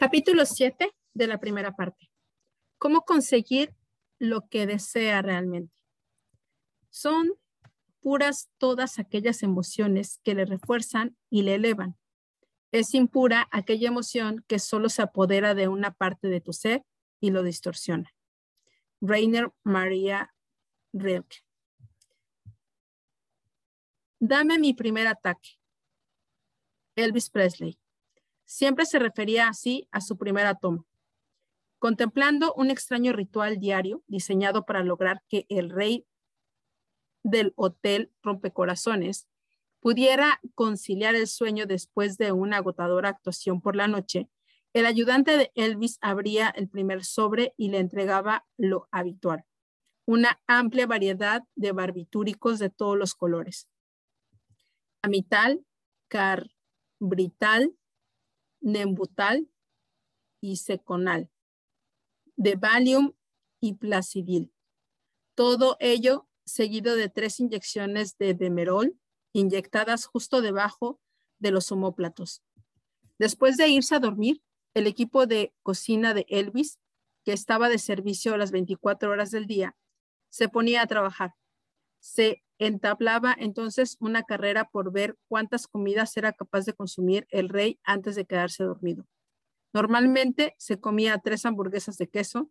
Capítulo 7 de la primera parte. ¿Cómo conseguir lo que desea realmente? Son puras todas aquellas emociones que le refuerzan y le elevan. Es impura aquella emoción que solo se apodera de una parte de tu ser y lo distorsiona. Rainer Maria Rilke. Dame mi primer ataque. Elvis Presley. Siempre se refería así a su primera toma. Contemplando un extraño ritual diario diseñado para lograr que el rey del hotel Rompecorazones pudiera conciliar el sueño después de una agotadora actuación por la noche, el ayudante de Elvis abría el primer sobre y le entregaba lo habitual, una amplia variedad de barbitúricos de todos los colores. Amital, carbrital, nembutal y seconal, de Valium y Placidil. Todo ello seguido de tres inyecciones de Demerol inyectadas justo debajo de los homóplatos. Después de irse a dormir, el equipo de cocina de Elvis, que estaba de servicio las 24 horas del día, se ponía a trabajar. Se entablaba entonces una carrera por ver cuántas comidas era capaz de consumir el rey antes de quedarse dormido. Normalmente se comía tres hamburguesas de queso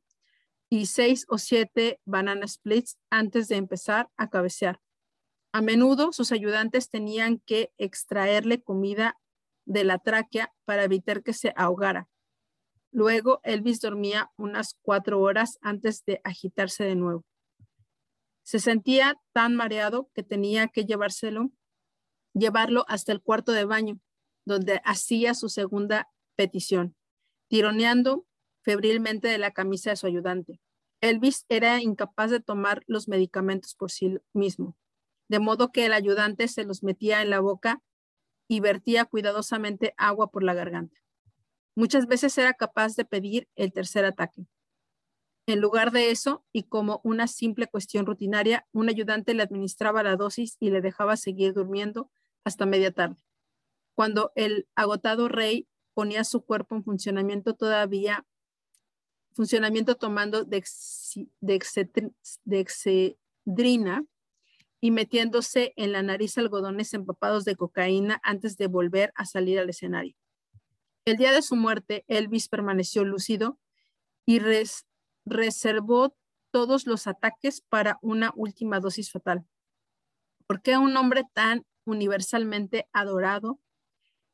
y seis o siete banana splits antes de empezar a cabecear. A menudo sus ayudantes tenían que extraerle comida de la tráquea para evitar que se ahogara. Luego Elvis dormía unas cuatro horas antes de agitarse de nuevo. Se sentía tan mareado que tenía que llevárselo, llevarlo hasta el cuarto de baño, donde hacía su segunda petición, tironeando febrilmente de la camisa de su ayudante. Elvis era incapaz de tomar los medicamentos por sí mismo de modo que el ayudante se los metía en la boca y vertía cuidadosamente agua por la garganta. Muchas veces era capaz de pedir el tercer ataque. En lugar de eso, y como una simple cuestión rutinaria, un ayudante le administraba la dosis y le dejaba seguir durmiendo hasta media tarde. Cuando el agotado rey ponía su cuerpo en funcionamiento todavía, funcionamiento tomando de dexedrina, y metiéndose en la nariz algodones empapados de cocaína antes de volver a salir al escenario. El día de su muerte, Elvis permaneció lúcido y reservó todos los ataques para una última dosis fatal. ¿Por qué un hombre tan universalmente adorado,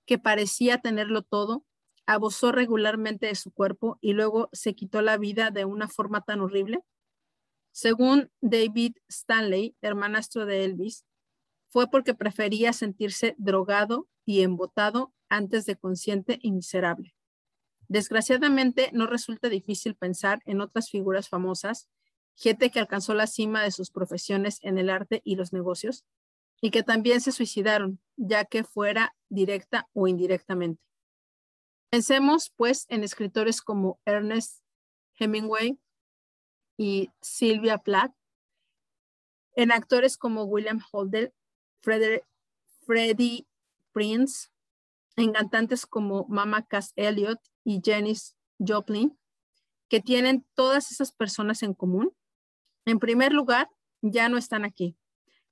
que parecía tenerlo todo, abusó regularmente de su cuerpo y luego se quitó la vida de una forma tan horrible? Según David Stanley, hermanastro de Elvis, fue porque prefería sentirse drogado y embotado antes de consciente y miserable. Desgraciadamente, no resulta difícil pensar en otras figuras famosas, gente que alcanzó la cima de sus profesiones en el arte y los negocios, y que también se suicidaron, ya que fuera directa o indirectamente. Pensemos, pues, en escritores como Ernest Hemingway, y Sylvia Plath, en actores como William Holden, Freddie Prince, en cantantes como Mama Cass Elliot y Janis Joplin, que tienen todas esas personas en común. En primer lugar, ya no están aquí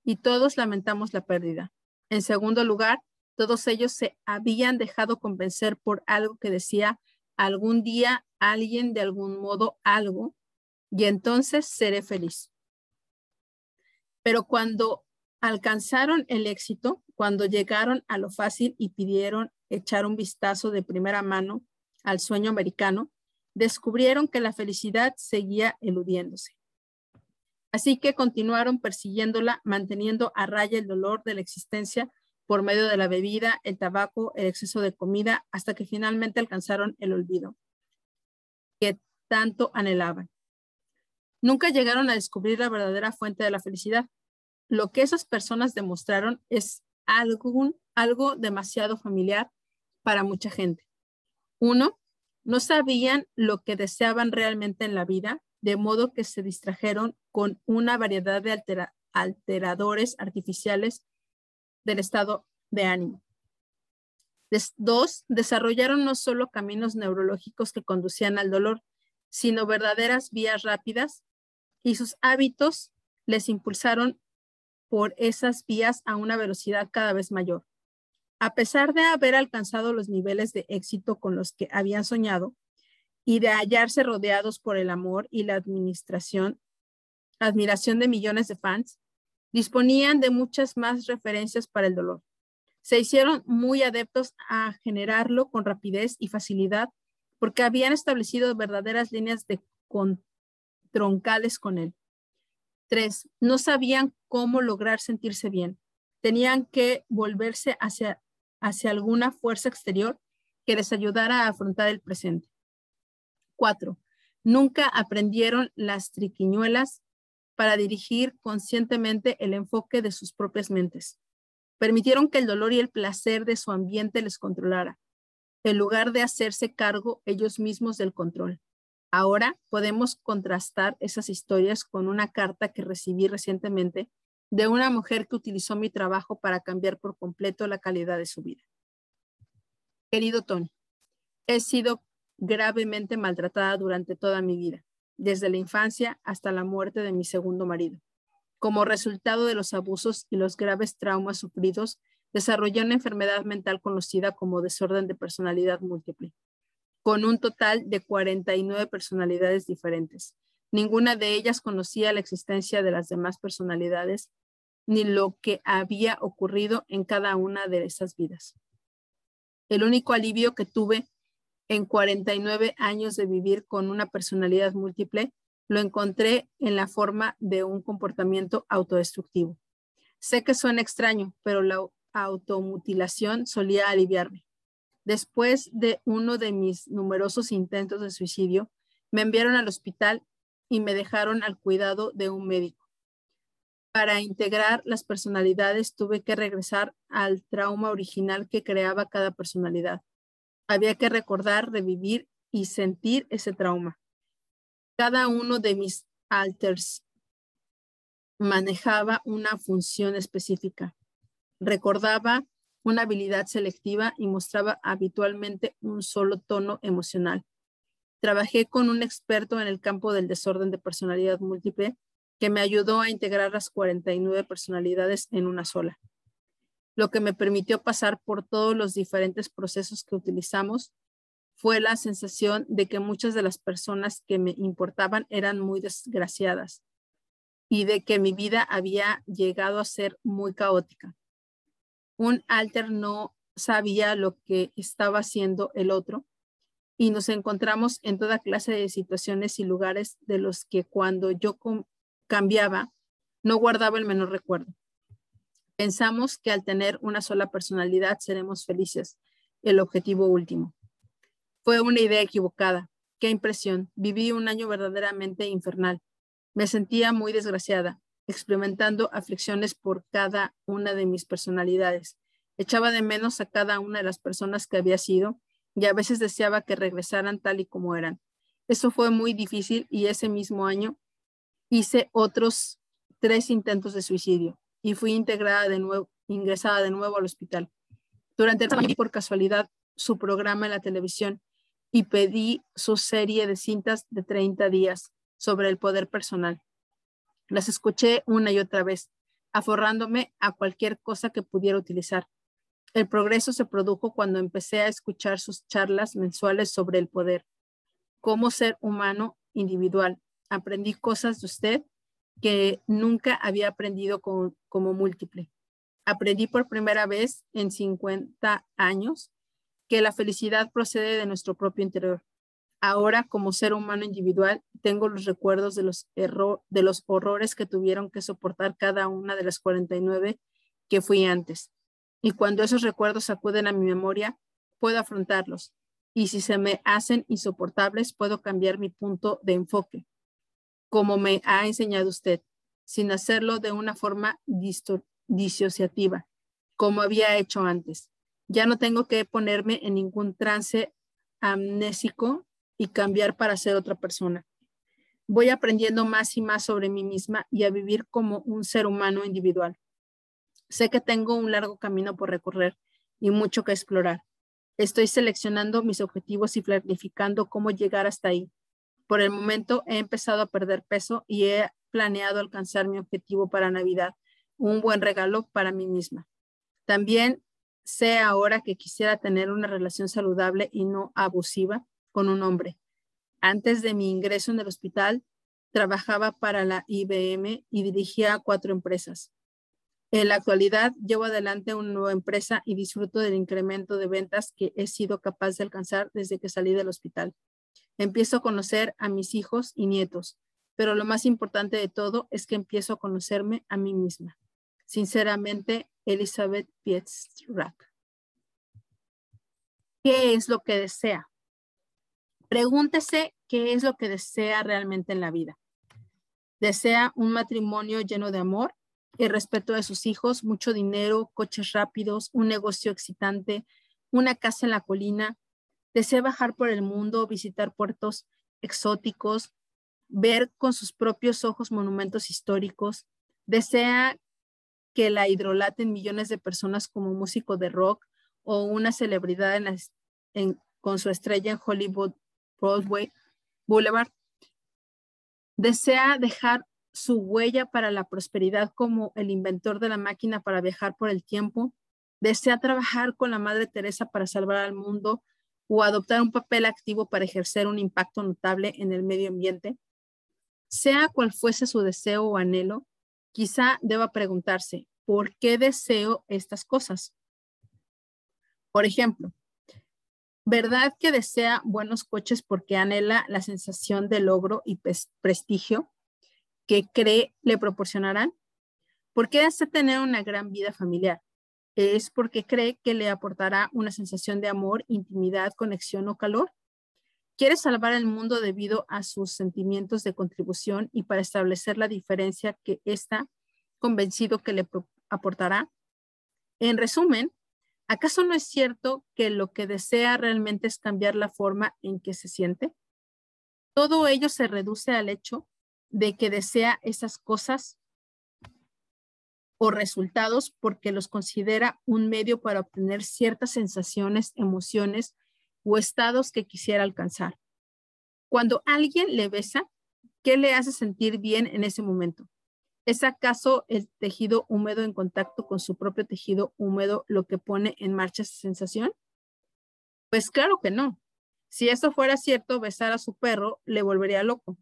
y todos lamentamos la pérdida. En segundo lugar, todos ellos se habían dejado convencer por algo que decía algún día alguien de algún modo algo y entonces seré feliz. Pero cuando alcanzaron el éxito, cuando llegaron a lo fácil y pidieron echar un vistazo de primera mano al sueño americano, descubrieron que la felicidad seguía eludiéndose. Así que continuaron persiguiéndola, manteniendo a raya el dolor de la existencia por medio de la bebida, el tabaco, el exceso de comida, hasta que finalmente alcanzaron el olvido que tanto anhelaban nunca llegaron a descubrir la verdadera fuente de la felicidad. Lo que esas personas demostraron es algo, demasiado familiar para mucha gente. Uno, no sabían lo que deseaban realmente en la vida, de modo que se distrajeron con una variedad de alteradores artificiales del estado de ánimo. dos, desarrollaron no solo caminos neurológicos que conducían al dolor, sino verdaderas vías rápidas y sus hábitos les impulsaron por esas vías a una velocidad cada vez mayor. A pesar de haber alcanzado los niveles de éxito con los que habían soñado y de hallarse rodeados por el amor y la administración, admiración de millones de fans, disponían de muchas más referencias para el dolor. Se hicieron muy adeptos a generarlo con rapidez y facilidad porque habían establecido verdaderas líneas de troncales con él. Tres, no sabían cómo lograr sentirse bien. Tenían que volverse hacia hacia alguna fuerza exterior que les ayudara a afrontar el presente. Cuatro, nunca aprendieron las triquiñuelas para dirigir conscientemente el enfoque de sus propias mentes. Permitieron que el dolor y el placer de su ambiente les controlara, en lugar de hacerse cargo ellos mismos del control. Ahora podemos contrastar esas historias con una carta que recibí recientemente de una mujer que utilizó mi trabajo para cambiar por completo la calidad de su vida. Querido Tony, he sido gravemente maltratada durante toda mi vida, desde la infancia hasta la muerte de mi segundo marido. Como resultado de los abusos y los graves traumas sufridos, desarrollé una enfermedad mental conocida como desorden de personalidad múltiple, con un total de 49 personalidades diferentes. Ninguna de ellas conocía la existencia de las demás personalidades ni lo que había ocurrido en cada una de esas vidas. El único alivio que tuve en 49 años de vivir con una personalidad múltiple lo encontré en la forma de un comportamiento autodestructivo. Sé que suena extraño, pero la automutilación solía aliviarme. Después de uno de mis numerosos intentos de suicidio, me enviaron al hospital y me dejaron al cuidado de un médico. Para integrar las personalidades tuve que regresar al trauma original que creaba cada personalidad. Había que recordar, revivir y sentir ese trauma. Cada uno de mis alters manejaba una función específica. Recordaba una habilidad selectiva y mostraba habitualmente un solo tono emocional. Trabajé con un experto en el campo del desorden de personalidad múltiple que me ayudó a integrar las 49 personalidades en una sola, lo que me permitió pasar por todos los diferentes procesos que utilizamos fue la sensación de que muchas de las personas que me importaban eran muy desgraciadas y de que mi vida había llegado a ser muy caótica. Un alter no sabía lo que estaba haciendo el otro y nos encontramos en toda clase de situaciones y lugares de los que cuando yo cambiaba, no guardaba el menor recuerdo. Pensamos que al tener una sola personalidad seremos felices, el objetivo último. Fue una idea equivocada. Qué impresión. Viví un año verdaderamente infernal. Me sentía muy desgraciada, experimentando aflicciones por cada una de mis personalidades. Echaba de menos a cada una de las personas que había sido y a veces deseaba que regresaran tal y como eran. Eso fue muy difícil y ese mismo año hice otros tres intentos de suicidio y fui integrada de nuevo, ingresada de nuevo al hospital. Durante el vi por casualidad su programa en la televisión y pedí su serie de cintas de 30 días sobre el poder personal. Las escuché una y otra vez, aforrándome a cualquier cosa que pudiera utilizar. El progreso se produjo cuando empecé a escuchar sus charlas mensuales sobre el poder, cómo ser humano individual, aprendí cosas de usted que nunca había aprendido como múltiple. Aprendí por primera vez en 50 años que la felicidad procede de nuestro propio interior. Ahora, como ser humano individual, tengo los recuerdos de los, de los horrores que tuvieron que soportar cada una de las 49 que fui antes. Y cuando esos recuerdos acuden a mi memoria, puedo afrontarlos. Y si se me hacen insoportables, puedo cambiar mi punto de enfoque como me ha enseñado usted, sin hacerlo de una forma disociativa, como había hecho antes. Ya no tengo que ponerme en ningún trance amnésico y cambiar para ser otra persona. Voy aprendiendo más y más sobre mí misma y a vivir como un ser humano individual. Sé que tengo un largo camino por recorrer y mucho que explorar, Estoy seleccionando mis objetivos y planificando cómo llegar hasta ahí. Por el momento he empezado a perder peso y he planeado alcanzar mi objetivo para Navidad, un buen regalo para mí misma. También sé ahora que quisiera tener una relación saludable y no abusiva con un hombre. Antes de mi ingreso en el hospital, trabajaba para la IBM y dirigía cuatro empresas. En la actualidad llevo adelante una nueva empresa y disfruto del incremento de ventas que he sido capaz de alcanzar desde que salí del hospital. Empiezo a conocer a mis hijos y nietos, pero lo más importante de todo es que empiezo a conocerme a mí misma. Sinceramente, Elizabeth Pietzrak. ¿Qué es lo que desea? Pregúntese qué es lo que desea realmente en la vida. ¿Desea un matrimonio lleno de amor? el respeto de sus hijos, mucho dinero, coches rápidos, un negocio excitante, una casa en la colina. Desea bajar por el mundo, visitar puertos exóticos, ver con sus propios ojos monumentos históricos. Desea que la hidrolaten millones de personas como músico de rock o una celebridad con su estrella en Hollywood Broadway Boulevard. Desea dejar su huella para la prosperidad como el inventor de la máquina para viajar por el tiempo, desea trabajar con la Madre Teresa para salvar al mundo o adoptar un papel activo para ejercer un impacto notable en el medio ambiente, sea cual fuese su deseo o anhelo, quizá deba preguntarse, ¿por qué deseo estas cosas? Por ejemplo, ¿verdad que desea buenos coches porque anhela la sensación de logro y prestigio? que cree le proporcionarán? ¿Por qué hace tener una gran vida familiar? ¿Es porque cree que le aportará una sensación de amor, intimidad, conexión o calor? ¿Quiere salvar el mundo debido a sus sentimientos de contribución y para establecer la diferencia que está convencido que le aportará? En resumen, ¿acaso no es cierto que lo que desea realmente es cambiar la forma en que se siente? Todo ello se reduce al hecho de que desea esas cosas o resultados porque los considera un medio para obtener ciertas sensaciones, emociones o estados que quisiera alcanzar. Cuando alguien le besa, ¿qué le hace sentir bien en ese momento? ¿Es acaso el tejido húmedo en contacto con su propio tejido húmedo lo que pone en marcha esa sensación? Pues claro que no. Si eso fuera cierto, besar a su perro le volvería loco.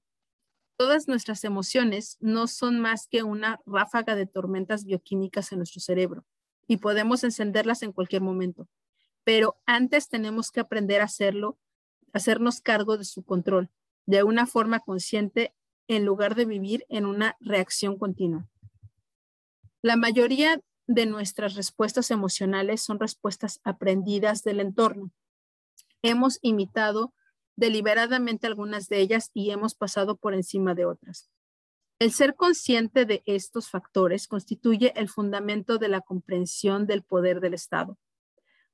Todas nuestras emociones no son más que una ráfaga de tormentas bioquímicas en nuestro cerebro y podemos encenderlas en cualquier momento. Pero antes tenemos que aprender a hacerlo, hacernos cargo de su control de una forma consciente en lugar de vivir en una reacción continua. La mayoría de nuestras respuestas emocionales son respuestas aprendidas del entorno. Hemos imitado deliberadamente algunas de ellas y hemos pasado por encima de otras. El ser consciente de estos factores constituye el fundamento de la comprensión del poder del Estado.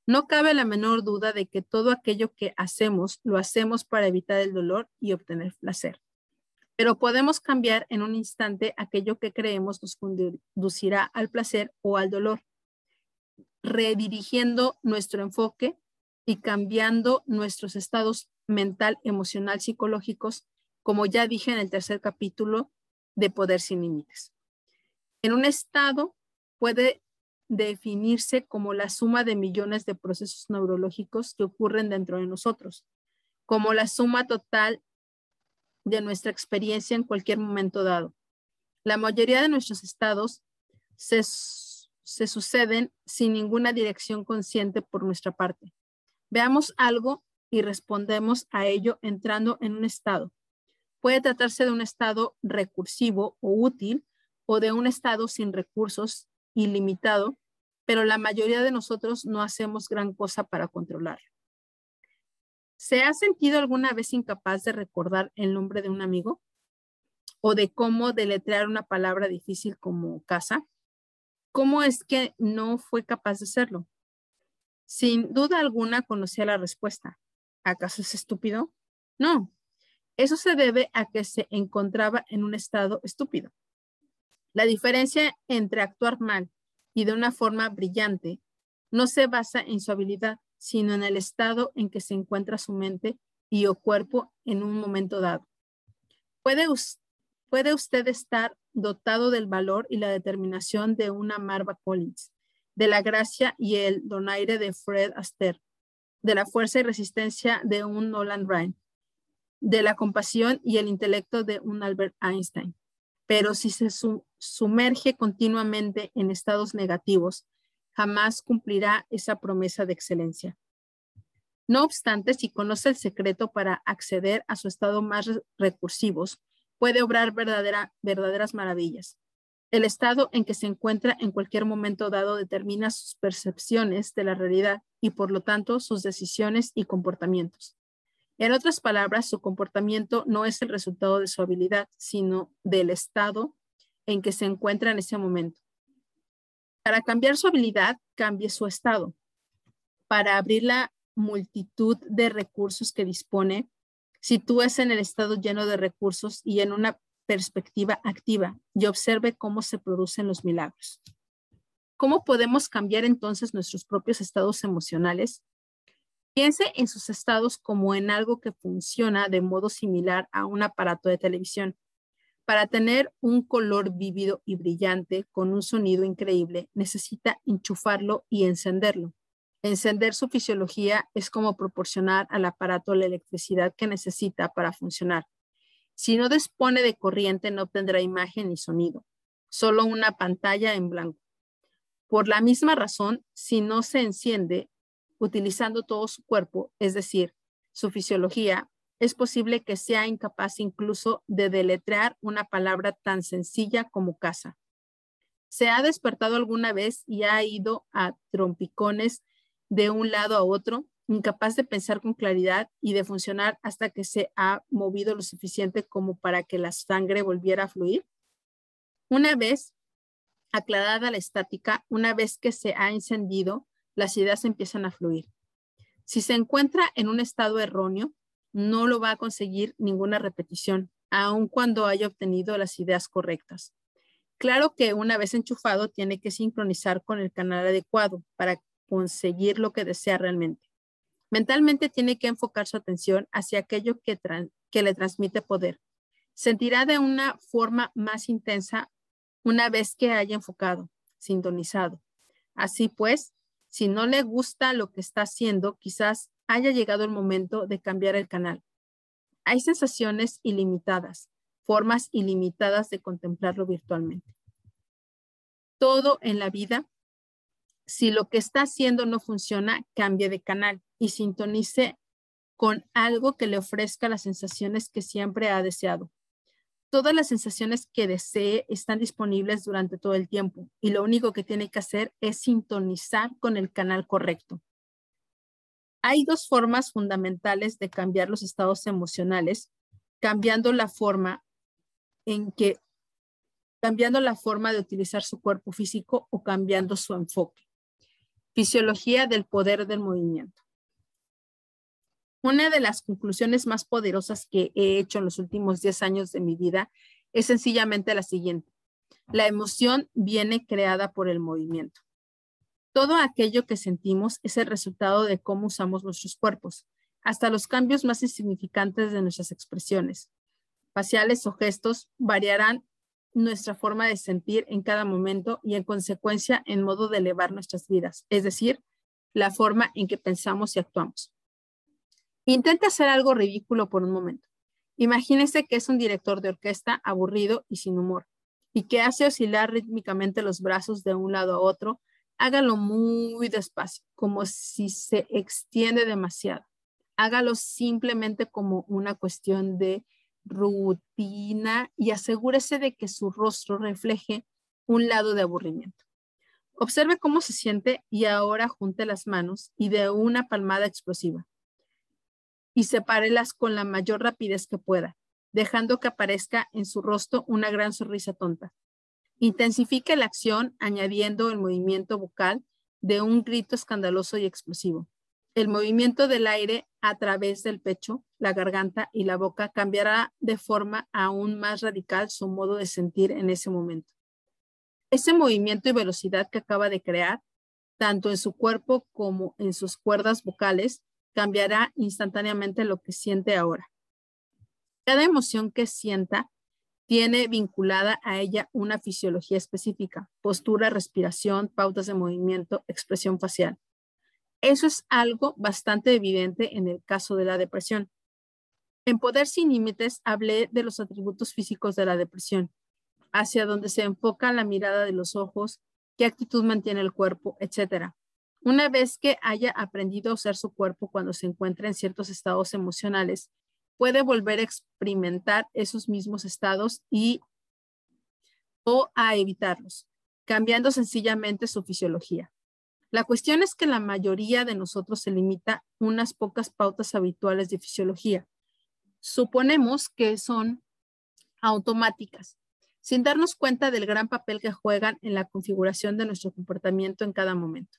No cabe la menor duda de que todo aquello que hacemos lo hacemos para evitar el dolor y obtener placer. Pero podemos cambiar en un instante aquello que creemos nos conducirá al placer o al dolor, redirigiendo nuestro enfoque y cambiando nuestros estados mental, emocional, psicológicos, como ya dije en el tercer capítulo de Poder sin Límites. En un estado puede definirse como la suma de millones de procesos neurológicos que ocurren dentro de nosotros, como la suma total de nuestra experiencia en cualquier momento dado. La mayoría de nuestros estados se, suceden sin ninguna dirección consciente por nuestra parte. Veamos algo y respondemos a ello entrando en un estado. Puede tratarse de un estado recursivo o útil o de un estado sin recursos ilimitado, pero la mayoría de nosotros no hacemos gran cosa para controlarlo. ¿Se ha sentido alguna vez incapaz de recordar el nombre de un amigo? ¿O de cómo deletrear una palabra difícil como casa? ¿Cómo es que no fue capaz de hacerlo? Sin duda alguna conocía la respuesta. ¿Acaso es estúpido? No, eso se debe a que se encontraba en un estado estúpido. La diferencia entre actuar mal y de una forma brillante no se basa en su habilidad, sino en el estado en que se encuentra su mente y o cuerpo en un momento dado. Puede, puede usted estar dotado del valor y la determinación de una Marva Collins, de la gracia y el donaire de Fred Astaire, de la fuerza y resistencia de un Nolan Ryan, de la compasión y el intelecto de un Albert Einstein. Pero si se sumerge continuamente en estados negativos, jamás cumplirá esa promesa de excelencia. No obstante, si conoce el secreto para acceder a su estado más recursivos, puede obrar verdaderas maravillas. El estado en que se encuentra en cualquier momento dado determina sus percepciones de la realidad y por lo tanto sus decisiones y comportamientos. En otras palabras, su comportamiento no es el resultado de su habilidad, sino del estado en que se encuentra en ese momento. Para cambiar su habilidad, cambie su estado. Para abrir la multitud de recursos que dispone, sitúese en el estado lleno de recursos y en una perspectiva activa y observe cómo se producen los milagros. ¿Cómo podemos cambiar entonces nuestros propios estados emocionales? Piense en sus estados como en algo que funciona de modo similar a un aparato de televisión. Para tener un color vívido y brillante con un sonido increíble, necesita enchufarlo y encenderlo. Encender su fisiología es como proporcionar al aparato la electricidad que necesita para funcionar. Si no dispone de corriente, no obtendrá imagen ni sonido, solo una pantalla en blanco. Por la misma razón, si no se enciende utilizando todo su cuerpo, es decir, su fisiología, es posible que sea incapaz incluso de deletrear una palabra tan sencilla como casa. ¿Se ha despertado alguna vez y ha ido a trompicones de un lado a otro, incapaz de pensar con claridad y de funcionar hasta que se ha movido lo suficiente como para que la sangre volviera a fluir? Una vez aclarada la estática, una vez que se ha encendido, las ideas empiezan a fluir. Si se encuentra en un estado erróneo, no lo va a conseguir ninguna repetición, aun cuando haya obtenido las ideas correctas. Claro que una vez enchufado, tiene que sincronizar con el canal adecuado para conseguir lo que desea realmente. Mentalmente tiene que enfocar su atención hacia aquello que, le transmite poder. Sentirá de una forma más intensa una vez que haya enfocado, sintonizado. Así pues, si no le gusta lo que está haciendo, quizás haya llegado el momento de cambiar el canal. Hay sensaciones ilimitadas, formas ilimitadas de contemplarlo virtualmente. Todo en la vida si lo que está haciendo no funciona, cambie de canal y sintonice con algo que le ofrezca las sensaciones que siempre ha deseado. Todas las sensaciones que desee están disponibles durante todo el tiempo y lo único que tiene que hacer es sintonizar con el canal correcto. Hay dos formas fundamentales de cambiar los estados emocionales, cambiando la forma en que cambiando la forma de utilizar su cuerpo físico o cambiando su enfoque. Fisiología del poder del movimiento. Una de las conclusiones más poderosas que he hecho en los últimos 10 años de mi vida es sencillamente la siguiente. La emoción viene creada por el movimiento. Todo aquello que sentimos es el resultado de cómo usamos nuestros cuerpos, hasta los cambios más insignificantes de nuestras expresiones. Faciales o gestos variarán nuestra forma de sentir en cada momento y en consecuencia en modo de elevar nuestras vidas, es decir, la forma en que pensamos y actuamos. Intente hacer algo ridículo por un momento. Imagínese que es un director de orquesta aburrido y sin humor y que hace oscilar rítmicamente los brazos de un lado a otro. Hágalo muy despacio, como si se extiende demasiado. Hágalo simplemente como una cuestión de rutina y asegúrese de que su rostro refleje un lado de aburrimiento. Observe cómo se siente y ahora junte las manos y de una palmada explosiva y sepárelas con la mayor rapidez que pueda, dejando que aparezca en su rostro una gran sonrisa tonta. Intensifique la acción añadiendo el movimiento vocal de un grito escandaloso y explosivo. El movimiento del aire a través del pecho, la garganta y la boca cambiará de forma aún más radical su modo de sentir en ese momento. Ese movimiento y velocidad que acaba de crear tanto en su cuerpo como en sus cuerdas vocales, cambiará instantáneamente lo que siente ahora. Cada emoción que sienta tiene vinculada a ella una fisiología específica, postura, respiración, pautas de movimiento, expresión facial. Eso es algo bastante evidente en el caso de la depresión. En Poder sin Límites hablé de los atributos físicos de la depresión, hacia donde se enfoca la mirada de los ojos, qué actitud mantiene el cuerpo, etc. Una vez que haya aprendido a usar su cuerpo cuando se encuentra en ciertos estados emocionales, puede volver a experimentar esos mismos estados y o a evitarlos, cambiando sencillamente su fisiología. La cuestión es que la mayoría de nosotros se limita unas pocas pautas habituales de fisiología. Suponemos que son automáticas, sin darnos cuenta del gran papel que juegan en la configuración de nuestro comportamiento en cada momento.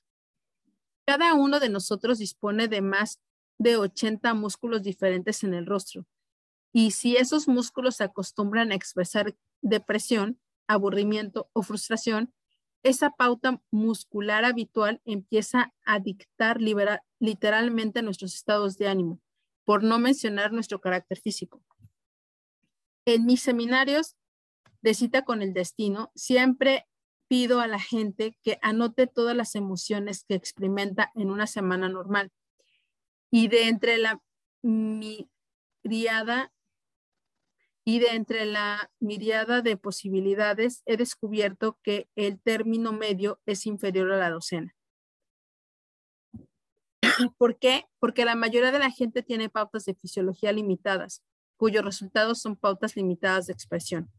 Cada uno de nosotros dispone de más de 80 músculos diferentes en el rostro. Y si esos músculos se acostumbran a expresar depresión, aburrimiento o frustración, esa pauta muscular habitual empieza a dictar literalmente nuestros estados de ánimo, por no mencionar nuestro carácter físico. En mis seminarios de cita con el destino, siempre pido a la gente que anote todas las emociones que experimenta en una semana normal. Y de entre la miriada y de entre la miriada de posibilidades he descubierto que el término medio es inferior a la docena. ¿Por qué? Porque la mayoría de la gente tiene pautas de fisiología limitadas, cuyos resultados son pautas limitadas de expresión.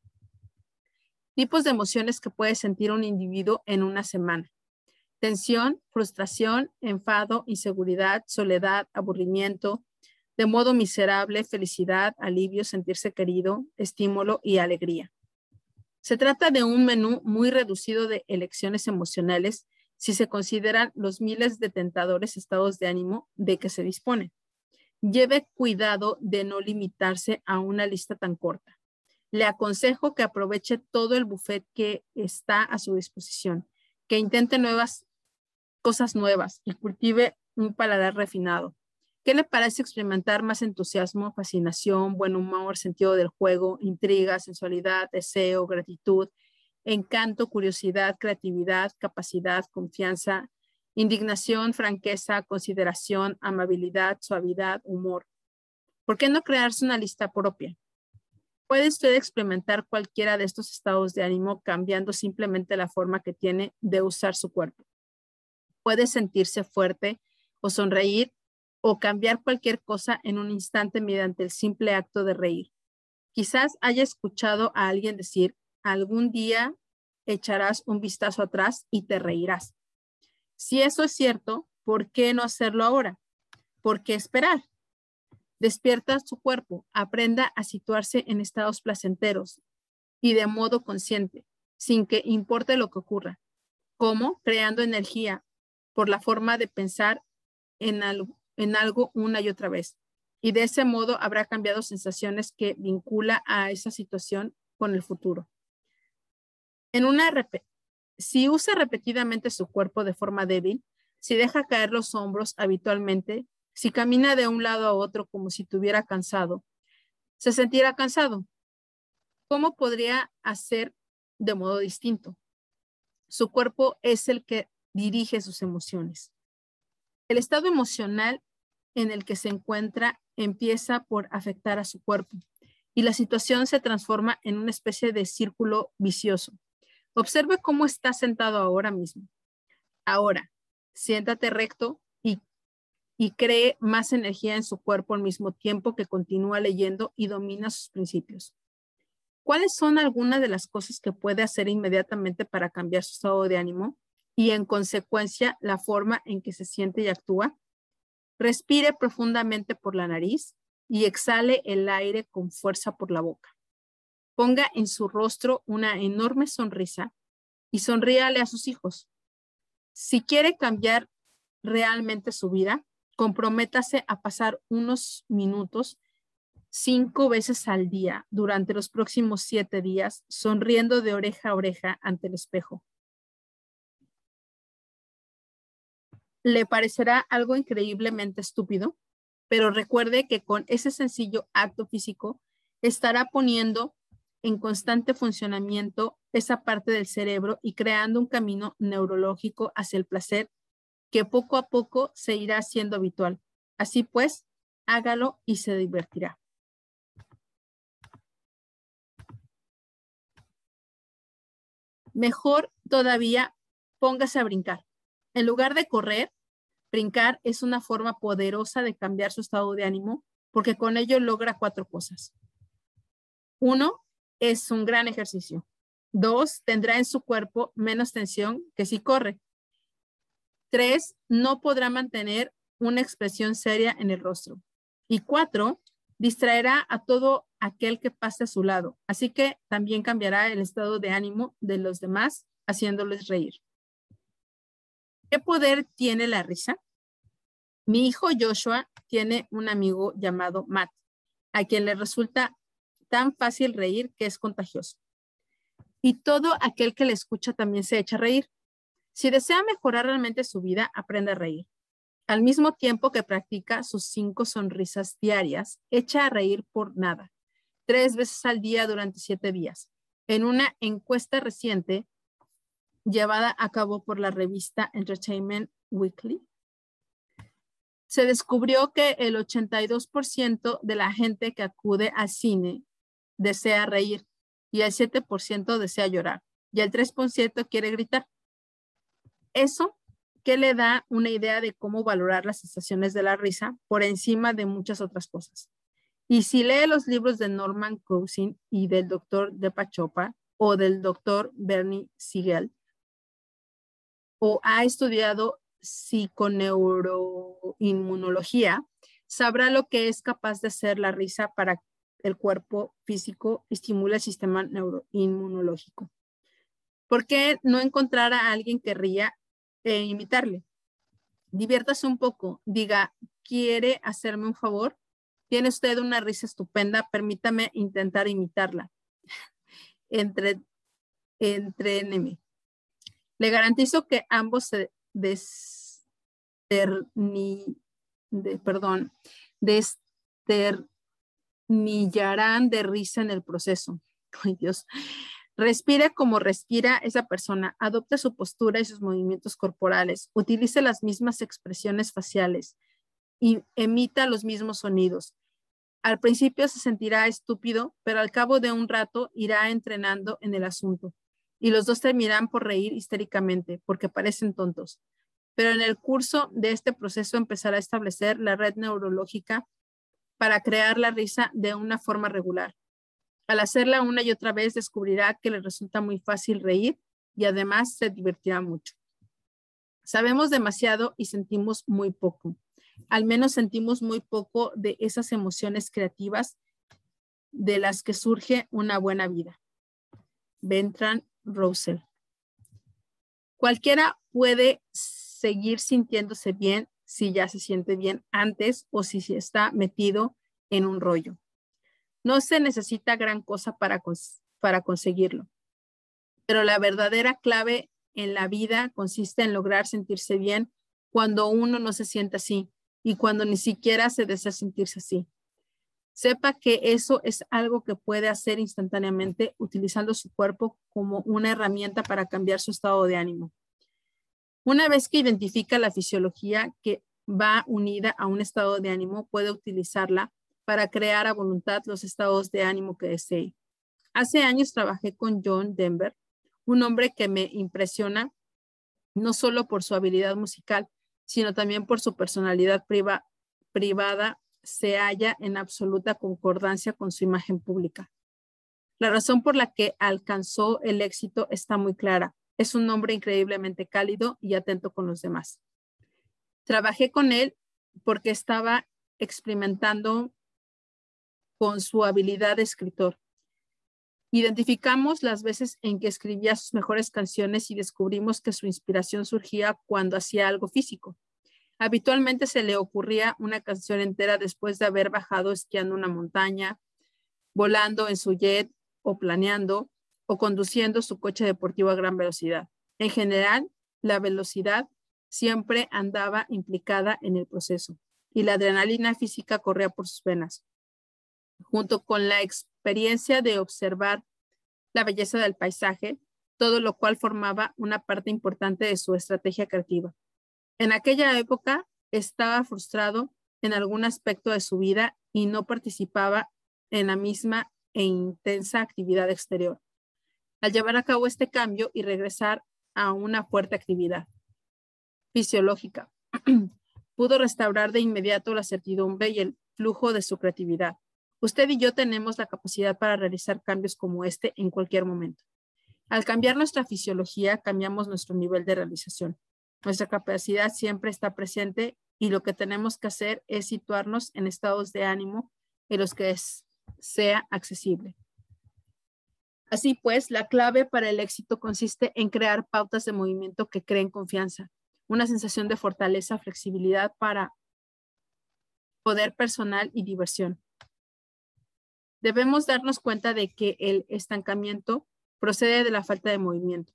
Tipos de emociones que puede sentir un individuo en una semana. Tensión, frustración, enfado, inseguridad, soledad, aburrimiento, de modo miserable, felicidad, alivio, sentirse querido, estímulo y alegría. Se trata de un menú muy reducido de elecciones emocionales si se consideran los miles de tentadores estados de ánimo de que se dispone. Lleve cuidado de no limitarse a una lista tan corta. Le aconsejo que aproveche todo el buffet que está a su disposición, que intente nuevas cosas nuevas y cultive un paladar refinado. ¿Qué le parece experimentar más entusiasmo, fascinación, buen humor, sentido del juego, intriga, sensualidad, deseo, gratitud, encanto, curiosidad, creatividad, capacidad, confianza, indignación, franqueza, consideración, amabilidad, suavidad, humor? ¿Por qué no crearse una lista propia? Puede usted experimentar cualquiera de estos estados de ánimo cambiando simplemente la forma que tiene de usar su cuerpo. Puede sentirse fuerte o sonreír o cambiar cualquier cosa en un instante mediante el simple acto de reír. Quizás haya escuchado a alguien decir, algún día echarás un vistazo atrás y te reirás. Si eso es cierto, ¿por qué no hacerlo ahora? ¿Por qué esperar? Despierta su cuerpo, aprenda a situarse en estados placenteros y de modo consciente, sin que importe lo que ocurra. ¿Cómo? Creando energía por la forma de pensar en algo, en algo una y otra vez. Y de ese modo habrá cambiado sensaciones que vincula a esa situación con el futuro. En una si usa repetidamente su cuerpo de forma débil, si deja caer los hombros habitualmente, si camina de un lado a otro como si estuviera cansado, se sentirá cansado. ¿Cómo podría hacer de modo distinto? Su cuerpo es el que dirige sus emociones. El estado emocional en el que se encuentra empieza por afectar a su cuerpo y la situación se transforma en una especie de círculo vicioso. Observe cómo está sentado ahora mismo. Ahora, siéntate recto y, cree más energía en su cuerpo al mismo tiempo que continúa leyendo y domina sus principios. ¿Cuáles son algunas de las cosas que puede hacer inmediatamente para cambiar su estado de ánimo y en consecuencia la forma en que se siente y actúa? Respire profundamente por la nariz y exhale el aire con fuerza por la boca. Ponga en su rostro una enorme sonrisa y sonríale a sus hijos. Si quiere cambiar realmente su vida, comprométase a pasar unos minutos cinco veces al día durante los próximos siete días, sonriendo de oreja a oreja ante el espejo. le parecerá algo increíblemente estúpido, pero recuerde que con ese sencillo acto físico estará poniendo en constante funcionamiento esa parte del cerebro y creando un camino neurológico hacia el placer que poco a poco se irá haciendo habitual. Así pues, hágalo y se divertirá. Mejor todavía, póngase a brincar. En lugar de correr, brincar es una forma poderosa de cambiar su estado de ánimo porque con ello logra cuatro cosas. Uno, es un gran ejercicio. Dos, tendrá en su cuerpo menos tensión que si corre. Tres, no podrá mantener una expresión seria en el rostro. Y cuatro, distraerá a todo aquel que pase a su lado. Así que también cambiará el estado de ánimo de los demás, haciéndoles reír. ¿Qué poder tiene la risa? Mi hijo Joshua tiene un amigo llamado Matt, a quien le resulta tan fácil reír que es contagioso. Y todo aquel que le escucha también se echa a reír. Si desea mejorar realmente su vida, aprende a reír. Al mismo tiempo que practica sus cinco sonrisas diarias, echa a reír por nada, tres veces al día durante siete días. En una encuesta reciente llevada a cabo por la revista Entertainment Weekly, se descubrió que el 82% de la gente que acude al cine desea reír y el 7% desea llorar y el 3% quiere gritar. Eso que le da una idea de cómo valorar las sensaciones de la risa por encima de muchas otras cosas. Y si lee los libros de Norman Cousin y del doctor de Pachopa o del doctor Bernie Siegel, o ha estudiado psiconeuroinmunología, sabrá lo que es capaz de hacer la risa para el cuerpo físico estimula el sistema neuroinmunológico. ¿Por qué no encontrar a alguien que ría e imitarle? Diviértase un poco, diga, ¿quiere hacerme un favor? Tiene usted una risa estupenda, permítame intentar imitarla. Entre, entréneme. Le garantizo que ambos se desterni, de, perdón, dester, millarán de risa en el proceso. Ay, Dios. Respire como respira esa persona, adopte su postura y sus movimientos corporales, utilice las mismas expresiones faciales y emita los mismos sonidos. Al principio se sentirá estúpido, pero al cabo de un rato irá entrenando en el asunto y los dos terminarán por reír histéricamente porque parecen tontos. Pero en el curso de este proceso empezará a establecer la red neurológica para crear la risa de una forma regular. Al hacerla una y otra vez, descubrirá que le resulta muy fácil reír y además se divertirá mucho. Sabemos demasiado y sentimos muy poco. Al menos sentimos muy poco de esas emociones creativas de las que surge una buena vida. Ventran Russell. Cualquiera puede seguir sintiéndose bien si ya se siente bien antes o si está metido en un rollo. No se necesita gran cosa para, para conseguirlo, pero la verdadera clave en la vida consiste en lograr sentirse bien cuando uno no se siente así y cuando ni siquiera se desea sentirse así. Sepa que eso es algo que puede hacer instantáneamente utilizando su cuerpo como una herramienta para cambiar su estado de ánimo. Una vez que identifica la fisiología que va unida a un estado de ánimo, puede utilizarla para crear a voluntad los estados de ánimo que desee. Hace años trabajé con John Denver, un hombre que me impresiona no solo por su habilidad musical, sino también por su personalidad privada, se halla en absoluta concordancia con su imagen pública. La razón por la que alcanzó el éxito está muy clara. Es un hombre increíblemente cálido y atento con los demás. Trabajé con él porque estaba experimentando con su habilidad de escritor. Identificamos las veces en que escribía sus mejores canciones y descubrimos que su inspiración surgía cuando hacía algo físico. Habitualmente se le ocurría una canción entera después de haber bajado esquiando una montaña, volando en su jet o planeando o conduciendo su coche deportivo a gran velocidad. En general, la velocidad siempre andaba implicada en el proceso y la adrenalina física corría por sus venas. Junto con la experiencia de observar la belleza del paisaje, todo lo cual formaba una parte importante de su estrategia creativa. En aquella época estaba frustrado en algún aspecto de su vida y no participaba en la misma e intensa actividad exterior. Al llevar a cabo este cambio y regresar a una fuerte actividad fisiológica, pudo restaurar de inmediato la certidumbre y el flujo de su creatividad. Usted y yo tenemos la capacidad para realizar cambios como este en cualquier momento. Al cambiar nuestra fisiología, cambiamos nuestro nivel de realización. Nuestra capacidad siempre está presente y lo que tenemos que hacer es situarnos en estados de ánimo en los que sea accesible. Así pues, la clave para el éxito consiste en crear pautas de movimiento que creen confianza, una sensación de fortaleza, flexibilidad para poder personal y diversión. Debemos darnos cuenta de que el estancamiento procede de la falta de movimiento.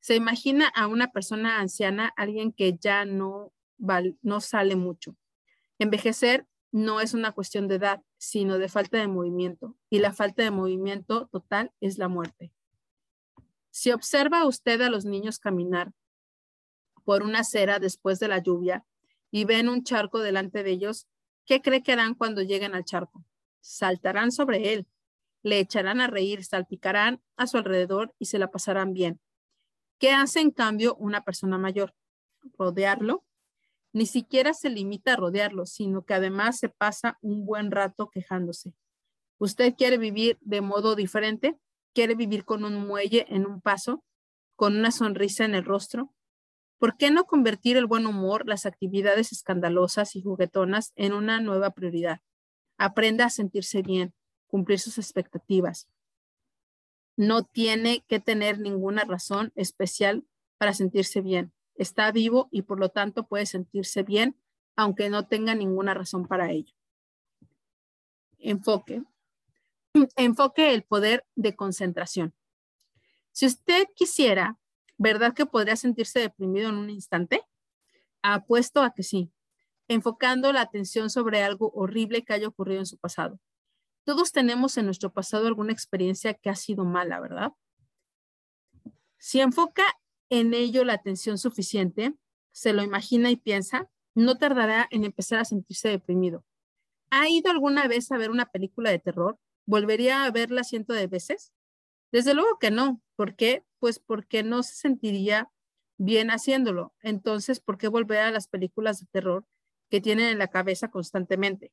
Se imagina a una persona anciana, alguien que ya no, sale mucho. Envejecer no es una cuestión de edad, sino de falta de movimiento. Y la falta de movimiento total es la muerte. Si observa usted a los niños caminar por una acera después de la lluvia y ven un charco delante de ellos, ¿qué cree que harán cuando lleguen al charco? Saltarán sobre él, le echarán a reír, salpicarán a su alrededor y se la pasarán bien. ¿Qué hace en cambio una persona mayor? Rodearlo. Ni siquiera se limita a rodearlo, sino que además se pasa un buen rato quejándose. ¿Usted quiere vivir de modo diferente? ¿Quiere vivir con un muelle en un paso? ¿Con una sonrisa en el rostro? ¿Por qué no convertir el buen humor, las actividades escandalosas y juguetonas en una nueva prioridad? Aprenda a sentirse bien, cumplir sus expectativas. No tiene que tener ninguna razón especial para sentirse bien. Está vivo y por lo tanto puede sentirse bien aunque no tenga ninguna razón para ello. Enfoque. Enfoque el poder de concentración. Si usted quisiera ¿verdad que podría sentirse deprimido en un instante? Apuesto a que sí, enfocando la atención sobre algo horrible que haya ocurrido en su pasado. Todos tenemos en nuestro pasado alguna experiencia que ha sido mala, ¿verdad? Si enfoca en ello la atención suficiente, se lo imagina y piensa, no tardará en empezar a sentirse deprimido. ¿Ha ido alguna vez a ver una película de terror? ¿Volvería a verla cientos de veces? Desde luego que no. ¿Por qué? Pues porque no se sentiría bien haciéndolo. Entonces, ¿por qué volver a las películas de terror que tienen en la cabeza constantemente?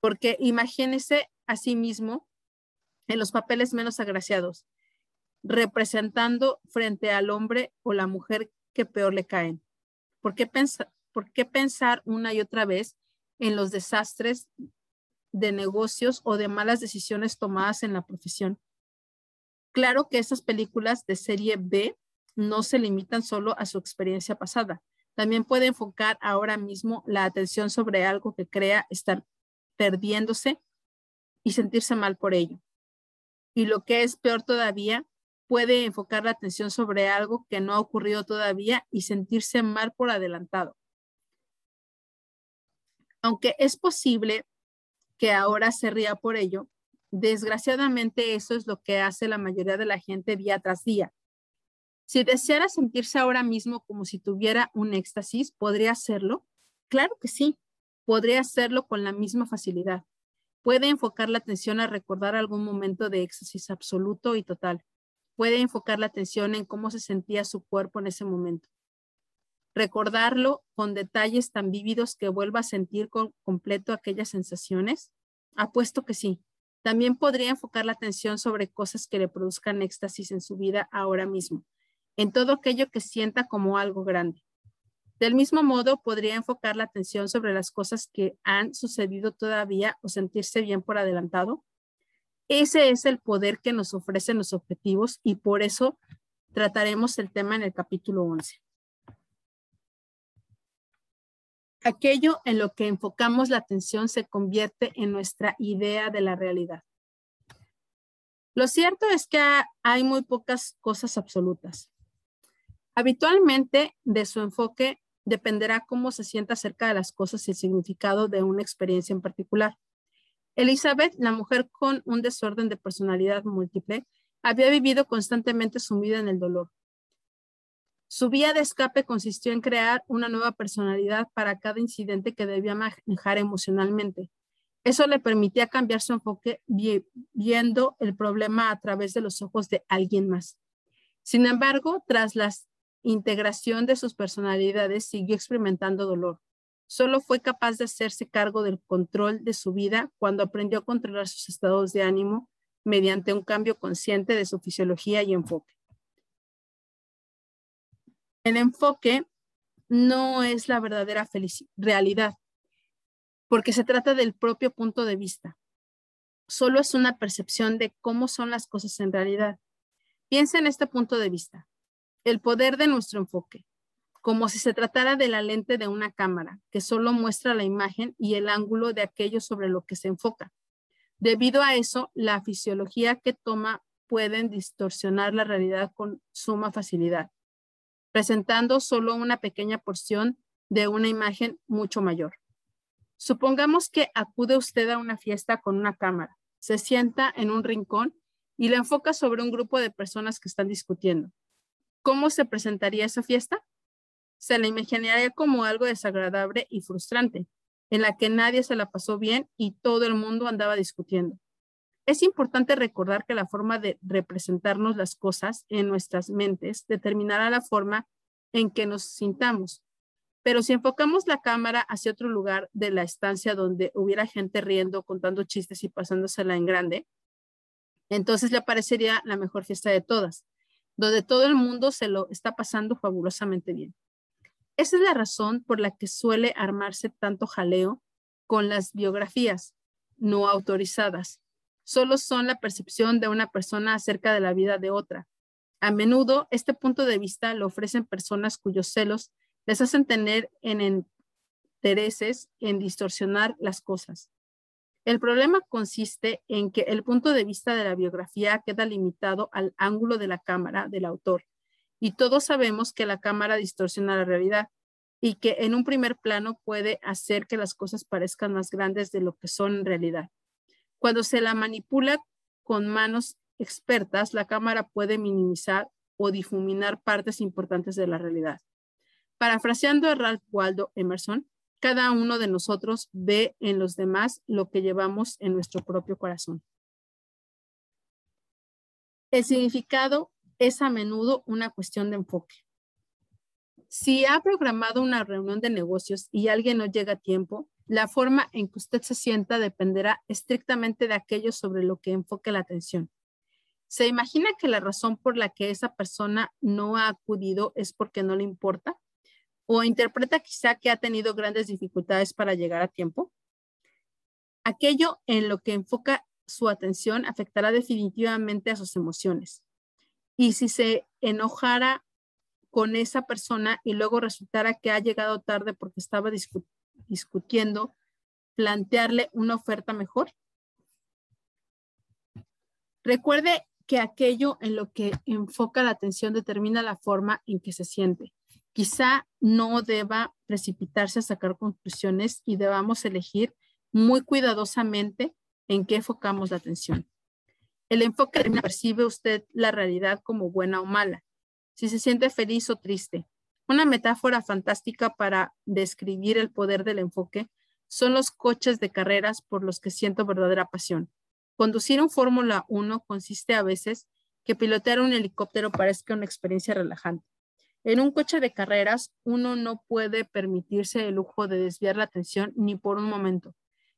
Porque imagínese a sí mismo en los papeles menos agraciados, representando frente al hombre o la mujer que peor le caen. ¿Por qué, ¿Por qué pensar una y otra vez en los desastres de negocios o de malas decisiones tomadas en la profesión? Claro que estas películas de serie B no se limitan solo a su experiencia pasada. También puede enfocar ahora mismo la atención sobre algo que crea estar perdiéndose y sentirse mal por ello. Y lo que es peor todavía, puede enfocar la atención sobre algo que no ha ocurrido todavía y sentirse mal por adelantado. Aunque es posible que ahora se ría por ello, Desgraciadamente eso es lo que hace la mayoría de la gente día tras día. Si deseara sentirse ahora mismo como si tuviera un éxtasis, ¿podría hacerlo? Claro que sí, podría hacerlo con la misma facilidad. Puede enfocar la atención a recordar algún momento de éxtasis absoluto y total. Puede enfocar la atención en cómo se sentía su cuerpo en ese momento. Recordarlo con detalles tan vívidos que vuelva a sentir con completo aquellas sensaciones. Apuesto que sí. También podría enfocar la atención sobre cosas que le produzcan éxtasis en su vida ahora mismo, en todo aquello que sienta como algo grande. Del mismo modo, podría enfocar la atención sobre las cosas que han sucedido todavía o sentirse bien por adelantado. Ese es el poder que nos ofrecen los objetivos y por eso trataremos el tema en el capítulo 11. aquello en lo que enfocamos la atención se convierte en nuestra idea de la realidad. Lo cierto es que hay muy pocas cosas absolutas. Habitualmente de su enfoque dependerá cómo se sienta acerca de las cosas y el significado de una experiencia en particular. Elizabeth, la mujer con un desorden de personalidad múltiple, había vivido constantemente sumida en el dolor. Su vía de escape consistió en crear una nueva personalidad para cada incidente que debía manejar emocionalmente. Eso le permitía cambiar su enfoque viendo el problema a través de los ojos de alguien más. Sin embargo, tras la integración de sus personalidades, siguió experimentando dolor. Solo fue capaz de hacerse cargo del control de su vida cuando aprendió a controlar sus estados de ánimo mediante un cambio consciente de su fisiología y enfoque. El enfoque no es la verdadera realidad, porque se trata del propio punto de vista. Solo es una percepción de cómo son las cosas en realidad. Piensa en este punto de vista, el poder de nuestro enfoque como si se tratara de la lente de una cámara, que solo muestra la imagen y el ángulo de aquello sobre lo que se enfoca. Debido a eso, la fisiología que toma pueden distorsionar la realidad con suma facilidad, presentando solo una pequeña porción de una imagen mucho mayor. Supongamos que acude usted a una fiesta con una cámara, se sienta en un rincón y la enfoca sobre un grupo de personas que están discutiendo. ¿Cómo se presentaría esa fiesta? se la imaginaría como algo desagradable y frustrante, en la que nadie se la pasó bien y todo el mundo andaba discutiendo. Es importante recordar que la forma de representarnos las cosas en nuestras mentes determinará la forma en que nos sintamos. Pero si enfocamos la cámara hacia otro lugar de la estancia donde hubiera gente riendo, contando chistes y pasándosela en grande, entonces le aparecería la mejor fiesta de todas, donde todo el mundo se lo está pasando fabulosamente bien. Esa es la razón por la que suele armarse tanto jaleo con las biografías no autorizadas. Solo son la percepción de una persona acerca de la vida de otra. A menudo este punto de vista lo ofrecen personas cuyos celos les hacen tener en intereses en distorsionar las cosas. El problema consiste en que el punto de vista de la biografía queda limitado al ángulo de la cámara del autor y todos sabemos que la cámara distorsiona la realidad y que en un primer plano puede hacer que las cosas parezcan más grandes de lo que son en realidad. Cuando se la manipula con manos expertas, la cámara puede minimizar o difuminar partes importantes de la realidad. Parafraseando a Ralph Waldo Emerson, cada uno de nosotros ve en los demás lo que llevamos en nuestro propio corazón. El significado es a menudo una cuestión de enfoque. Si ha programado una reunión de negocios y alguien no llega a tiempo, la forma en que usted se sienta dependerá estrictamente de aquello sobre lo que enfoque la atención. ¿Se imagina que la razón por la que esa persona no ha acudido es porque no le importa? ¿O interpreta quizá que ha tenido grandes dificultades para llegar a tiempo? Aquello en lo que enfoca su atención afectará definitivamente a sus emociones. Y si se enojara con esa persona y luego resultara que ha llegado tarde porque estaba discutiendo, plantearle una oferta mejor. Recuerde que aquello en lo que enfoca la atención determina la forma en que se siente. Quizá no deba precipitarse a sacar conclusiones y debamos elegir muy cuidadosamente en qué enfocamos la atención. El enfoque percibe usted la realidad como buena o mala, si se siente feliz o triste. Una metáfora fantástica para describir el poder del enfoque son los coches de carreras por los que siento verdadera pasión. Conducir un Fórmula 1 consiste a veces que pilotear un helicóptero parezca una experiencia relajante. En un coche de carreras, uno no puede permitirse el lujo de desviar la atención ni por un momento.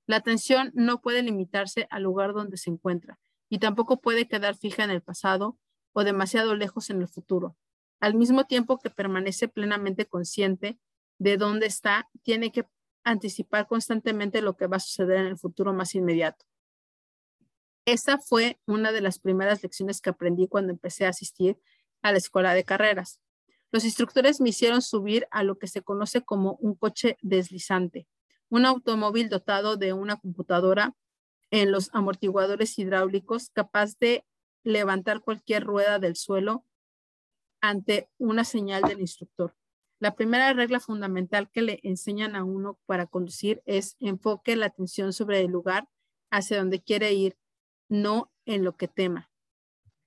La atención no puede limitarse al lugar donde se encuentra y tampoco puede quedar fija en el pasado o demasiado lejos en el futuro. Al mismo tiempo que permanece plenamente consciente de dónde está, tiene que anticipar constantemente lo que va a suceder en el futuro más inmediato. Esa fue una de las primeras lecciones que aprendí cuando empecé a asistir a la escuela de carreras. Los instructores me hicieron subir a lo que se conoce como un coche deslizante, un automóvil dotado de una computadora en los amortiguadores hidráulicos capaz de levantar cualquier rueda del suelo ante una señal del instructor. La primera regla fundamental que le enseñan a uno para conducir es enfoque la atención sobre el lugar hacia donde quiere ir, no en lo que tema.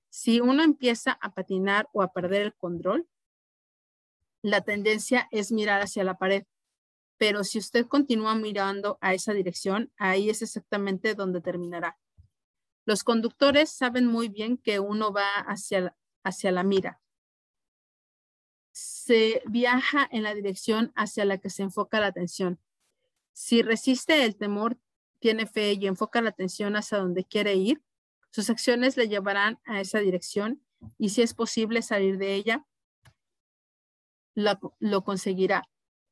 Si uno empieza a patinar o a perder el control, la tendencia es mirar hacia la pared. Pero si usted continúa mirando a esa dirección, ahí es exactamente donde terminará. Los conductores saben muy bien que uno va hacia, hacia la mira, se viaja en la dirección hacia la que se enfoca la atención. Si resiste el temor, tiene fe y enfoca la atención hacia donde quiere ir, sus acciones le llevarán a esa dirección y si es posible salir de ella, lo, conseguirá,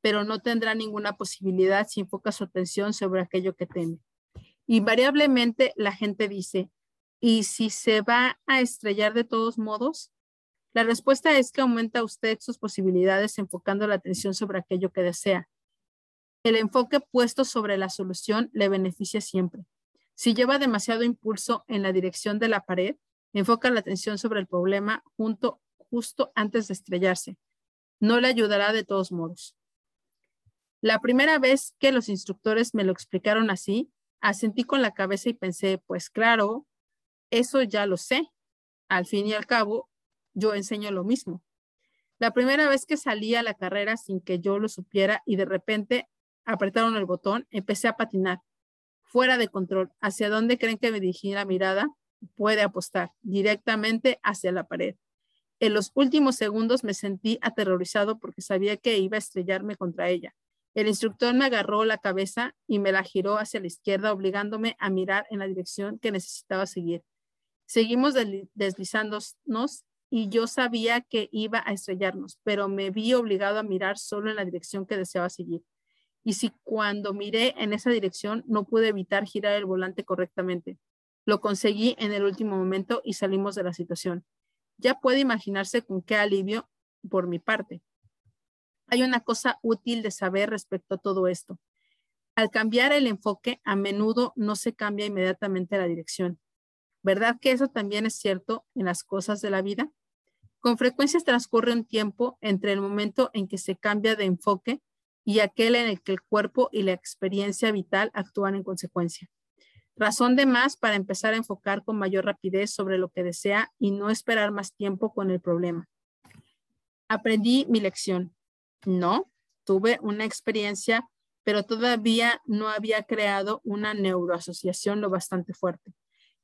pero no tendrá ninguna posibilidad si enfoca su atención sobre aquello que teme. Invariablemente la gente dice, ¿y si se va a estrellar de todos modos? La respuesta es que aumenta usted sus posibilidades enfocando la atención sobre aquello que desea. El enfoque puesto sobre la solución le beneficia siempre. Si lleva demasiado impulso en la dirección de la pared, enfoca la atención sobre el problema justo antes de estrellarse. No le ayudará de todos modos. La primera vez que los instructores me lo explicaron así, asentí con la cabeza y pensé, pues claro, eso ya lo sé. Al fin y al cabo, yo enseño lo mismo. La primera vez que salí a la carrera sin que yo lo supiera y de repente apretaron el botón, empecé a patinar, fuera de control. ¿Hacia dónde creen que me dirigí la mirada? Puede apostar, directamente hacia la pared. En los últimos segundos me sentí aterrorizado porque sabía que iba a estrellarme contra ella. El instructor me agarró la cabeza y me la giró hacia la izquierda, obligándome a mirar en la dirección que necesitaba seguir. Seguimos deslizándonos y yo sabía que iba a estrellarnos, pero me vi obligado a mirar solo en la dirección que deseaba seguir. Y si cuando miré en esa dirección no pude evitar girar el volante correctamente, lo conseguí en el último momento y salimos de la situación. Ya puede imaginarse con qué alivio por mi parte. Hay una cosa útil de saber respecto a todo esto. Al cambiar el enfoque, a menudo no se cambia inmediatamente la dirección. ¿Verdad que eso también es cierto en las cosas de la vida? Con frecuencia transcurre un tiempo entre el momento en que se cambia de enfoque y aquel en el que el cuerpo y la experiencia vital actúan en consecuencia. Razón de más para empezar a enfocar con mayor rapidez sobre lo que desea y no esperar más tiempo con el problema. Aprendí mi lección. No, tuve una experiencia, pero todavía no había creado una neuroasociación lo bastante fuerte.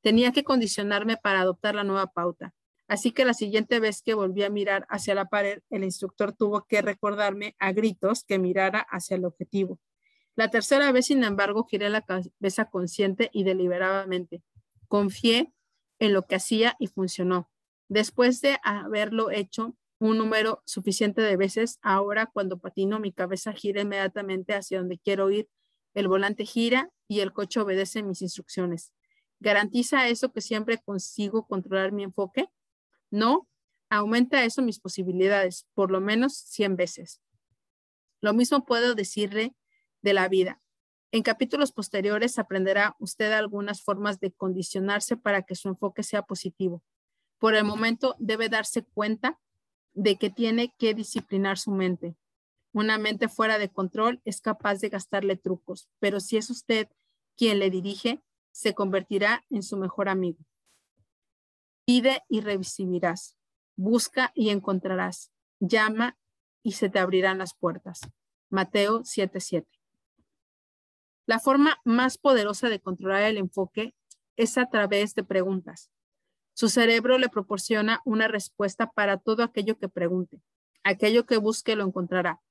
Tenía que condicionarme para adoptar la nueva pauta. Así que la siguiente vez que volví a mirar hacia la pared, el instructor tuvo que recordarme a gritos que mirara hacia el objetivo. La tercera vez, sin embargo, giré la cabeza consciente y deliberadamente. Confié en lo que hacía y funcionó. Después de haberlo hecho un número suficiente de veces, ahora cuando patino mi cabeza gira inmediatamente hacia donde quiero ir, el volante gira y el coche obedece mis instrucciones. ¿Garantiza eso que siempre consigo controlar mi enfoque? No, aumenta eso mis posibilidades, por lo menos 100 veces. Lo mismo puedo decirle de la vida. En capítulos posteriores aprenderá usted algunas formas de condicionarse para que su enfoque sea positivo. Por el momento debe darse cuenta de que tiene que disciplinar su mente. Una mente fuera de control es capaz de gastarle trucos, pero si es usted quien le dirige, se convertirá en su mejor amigo. Pide y recibirás. Busca y encontrarás. Llama y se te abrirán las puertas. Mateo 7:7. La forma más poderosa de controlar el enfoque es a través de preguntas. Su cerebro le proporciona una respuesta para todo aquello que pregunte. Aquello que busque lo encontrará.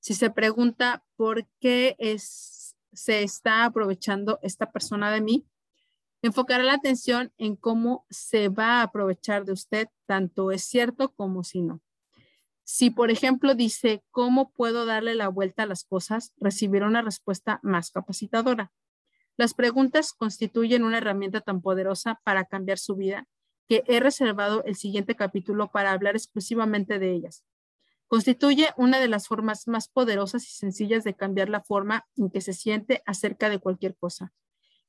Si se pregunta por qué se está aprovechando esta persona de mí, Enfocará la atención en cómo se va a aprovechar de usted, tanto es cierto como si no. Si, por ejemplo, dice, ¿cómo puedo darle la vuelta a las cosas? Recibirá una respuesta más capacitadora. Las preguntas constituyen una herramienta tan poderosa para cambiar su vida que he reservado el siguiente capítulo para hablar exclusivamente de ellas. Constituye una de las formas más poderosas y sencillas de cambiar la forma en que se siente acerca de cualquier cosa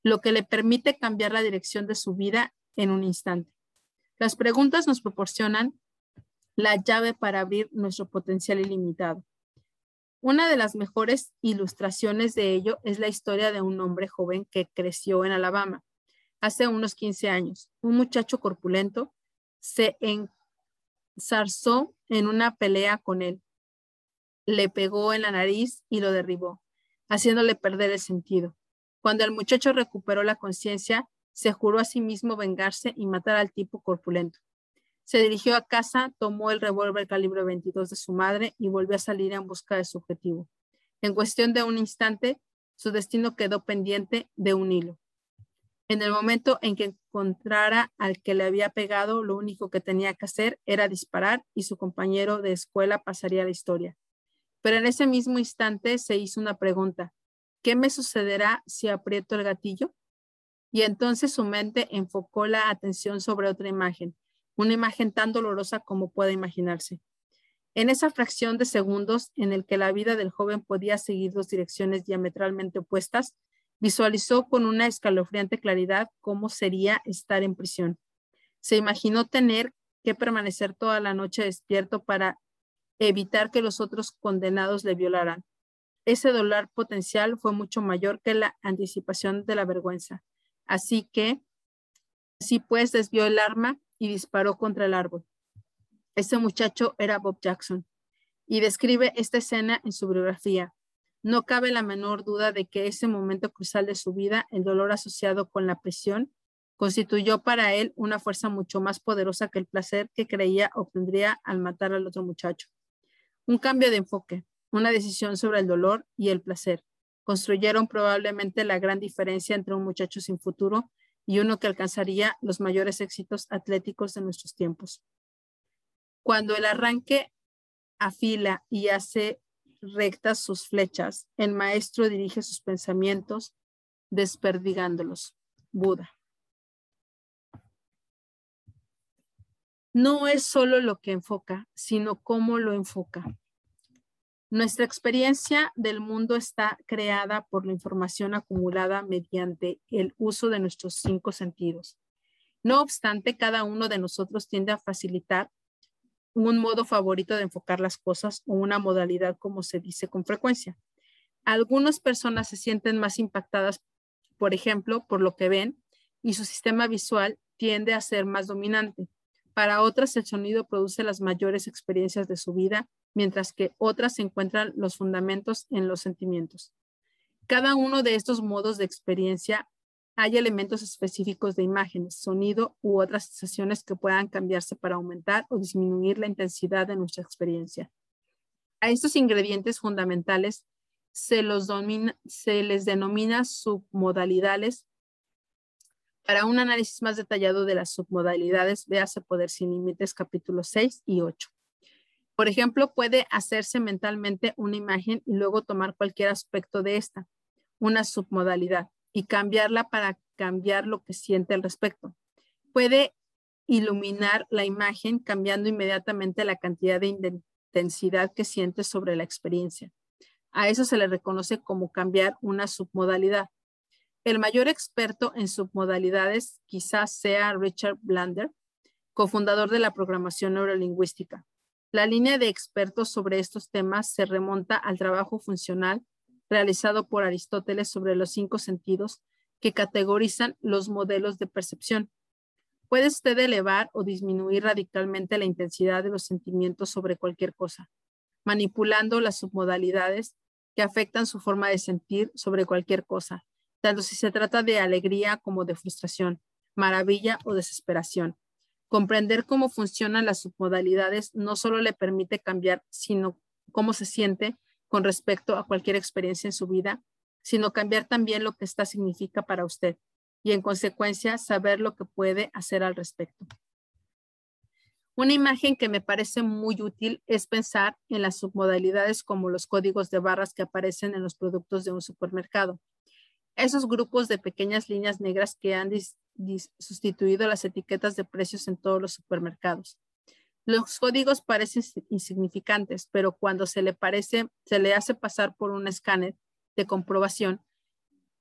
lo que le permite cambiar la dirección de su vida en un instante. Las preguntas nos proporcionan la llave para abrir nuestro potencial ilimitado. Una de las mejores ilustraciones de ello es la historia de un hombre joven que creció en Alabama hace unos 15 años. Un muchacho corpulento se ensarzó en una pelea con él. Le pegó en la nariz y lo derribó, haciéndole perder el sentido. Cuando el muchacho recuperó la conciencia, se juró a sí mismo vengarse y matar al tipo corpulento. Se dirigió a casa, tomó el revólver calibre 22 de su madre y volvió a salir en busca de su objetivo. En cuestión de un instante, su destino quedó pendiente de un hilo. En el momento en que encontrara al que le había pegado, lo único que tenía que hacer era disparar y su compañero de escuela pasaría la historia. Pero en ese mismo instante se hizo una pregunta. ¿Qué me sucederá si aprieto el gatillo? Y entonces su mente enfocó la atención sobre otra imagen, una imagen tan dolorosa como pueda imaginarse. En esa fracción de segundos en el que la vida del joven podía seguir dos direcciones diametralmente opuestas, Visualizó con una escalofriante claridad cómo sería estar en prisión. Se imaginó tener que permanecer toda la noche despierto para evitar que los otros condenados le violaran. Ese dolor potencial fue mucho mayor que la anticipación de la vergüenza. Así que, así pues, desvió el arma y disparó contra el árbol. Ese muchacho era Bob Jackson y describe esta escena en su biografía. No cabe la menor duda de que ese momento crucial de su vida, el dolor asociado con la presión, constituyó para él una fuerza mucho más poderosa que el placer que creía obtendría al matar al otro muchacho. Un cambio de enfoque, una decisión sobre el dolor y el placer, construyeron probablemente la gran diferencia entre un muchacho sin futuro y uno que alcanzaría los mayores éxitos atléticos de nuestros tiempos. Cuando el arranque afila y hace rectas sus flechas, el maestro dirige sus pensamientos desperdigándolos. Buda. No es solo lo que enfoca, sino cómo lo enfoca. Nuestra experiencia del mundo está creada por la información acumulada mediante el uso de nuestros cinco sentidos. No obstante, cada uno de nosotros tiende a facilitar un modo favorito de enfocar las cosas o una modalidad como se dice con frecuencia. Algunas personas se sienten más impactadas, por ejemplo, por lo que ven y su sistema visual tiende a ser más dominante. Para otras el sonido produce las mayores experiencias de su vida, mientras que otras encuentran los fundamentos en los sentimientos. Cada uno de estos modos de experiencia hay elementos específicos de imágenes, sonido u otras sensaciones que puedan cambiarse para aumentar o disminuir la intensidad de nuestra experiencia. A estos ingredientes fundamentales se, los se les denomina submodalidades. Para un análisis más detallado de las submodalidades, véase Poder Sin Límites capítulo 6 y 8. Por ejemplo, puede hacerse mentalmente una imagen y luego tomar cualquier aspecto de esta, una submodalidad y cambiarla para cambiar lo que siente al respecto. Puede iluminar la imagen cambiando inmediatamente la cantidad de intensidad que siente sobre la experiencia. A eso se le reconoce como cambiar una submodalidad. El mayor experto en submodalidades quizás sea Richard Blander, cofundador de la programación neurolingüística. La línea de expertos sobre estos temas se remonta al trabajo funcional realizado por Aristóteles sobre los cinco sentidos que categorizan los modelos de percepción. Puede usted elevar o disminuir radicalmente la intensidad de los sentimientos sobre cualquier cosa, manipulando las submodalidades que afectan su forma de sentir sobre cualquier cosa, tanto si se trata de alegría como de frustración, maravilla o desesperación. Comprender cómo funcionan las submodalidades no solo le permite cambiar, sino cómo se siente con respecto a cualquier experiencia en su vida, sino cambiar también lo que esta significa para usted y en consecuencia saber lo que puede hacer al respecto. Una imagen que me parece muy útil es pensar en las submodalidades como los códigos de barras que aparecen en los productos de un supermercado. Esos grupos de pequeñas líneas negras que han sustituido las etiquetas de precios en todos los supermercados. Los códigos parecen insignificantes, pero cuando se le parece, se le hace pasar por un escáner de comprobación,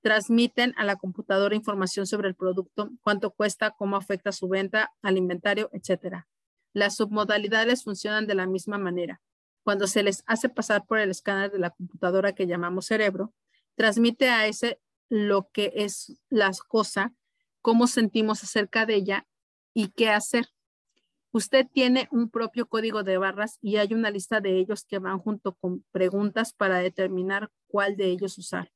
transmiten a la computadora información sobre el producto, cuánto cuesta, cómo afecta su venta, al inventario, etc. Las submodalidades funcionan de la misma manera. Cuando se les hace pasar por el escáner de la computadora que llamamos cerebro, transmite a ese lo que es la cosa, cómo sentimos acerca de ella y qué hacer. Usted tiene un propio código de barras y hay una lista de ellos que van junto con preguntas para determinar cuál de ellos usar.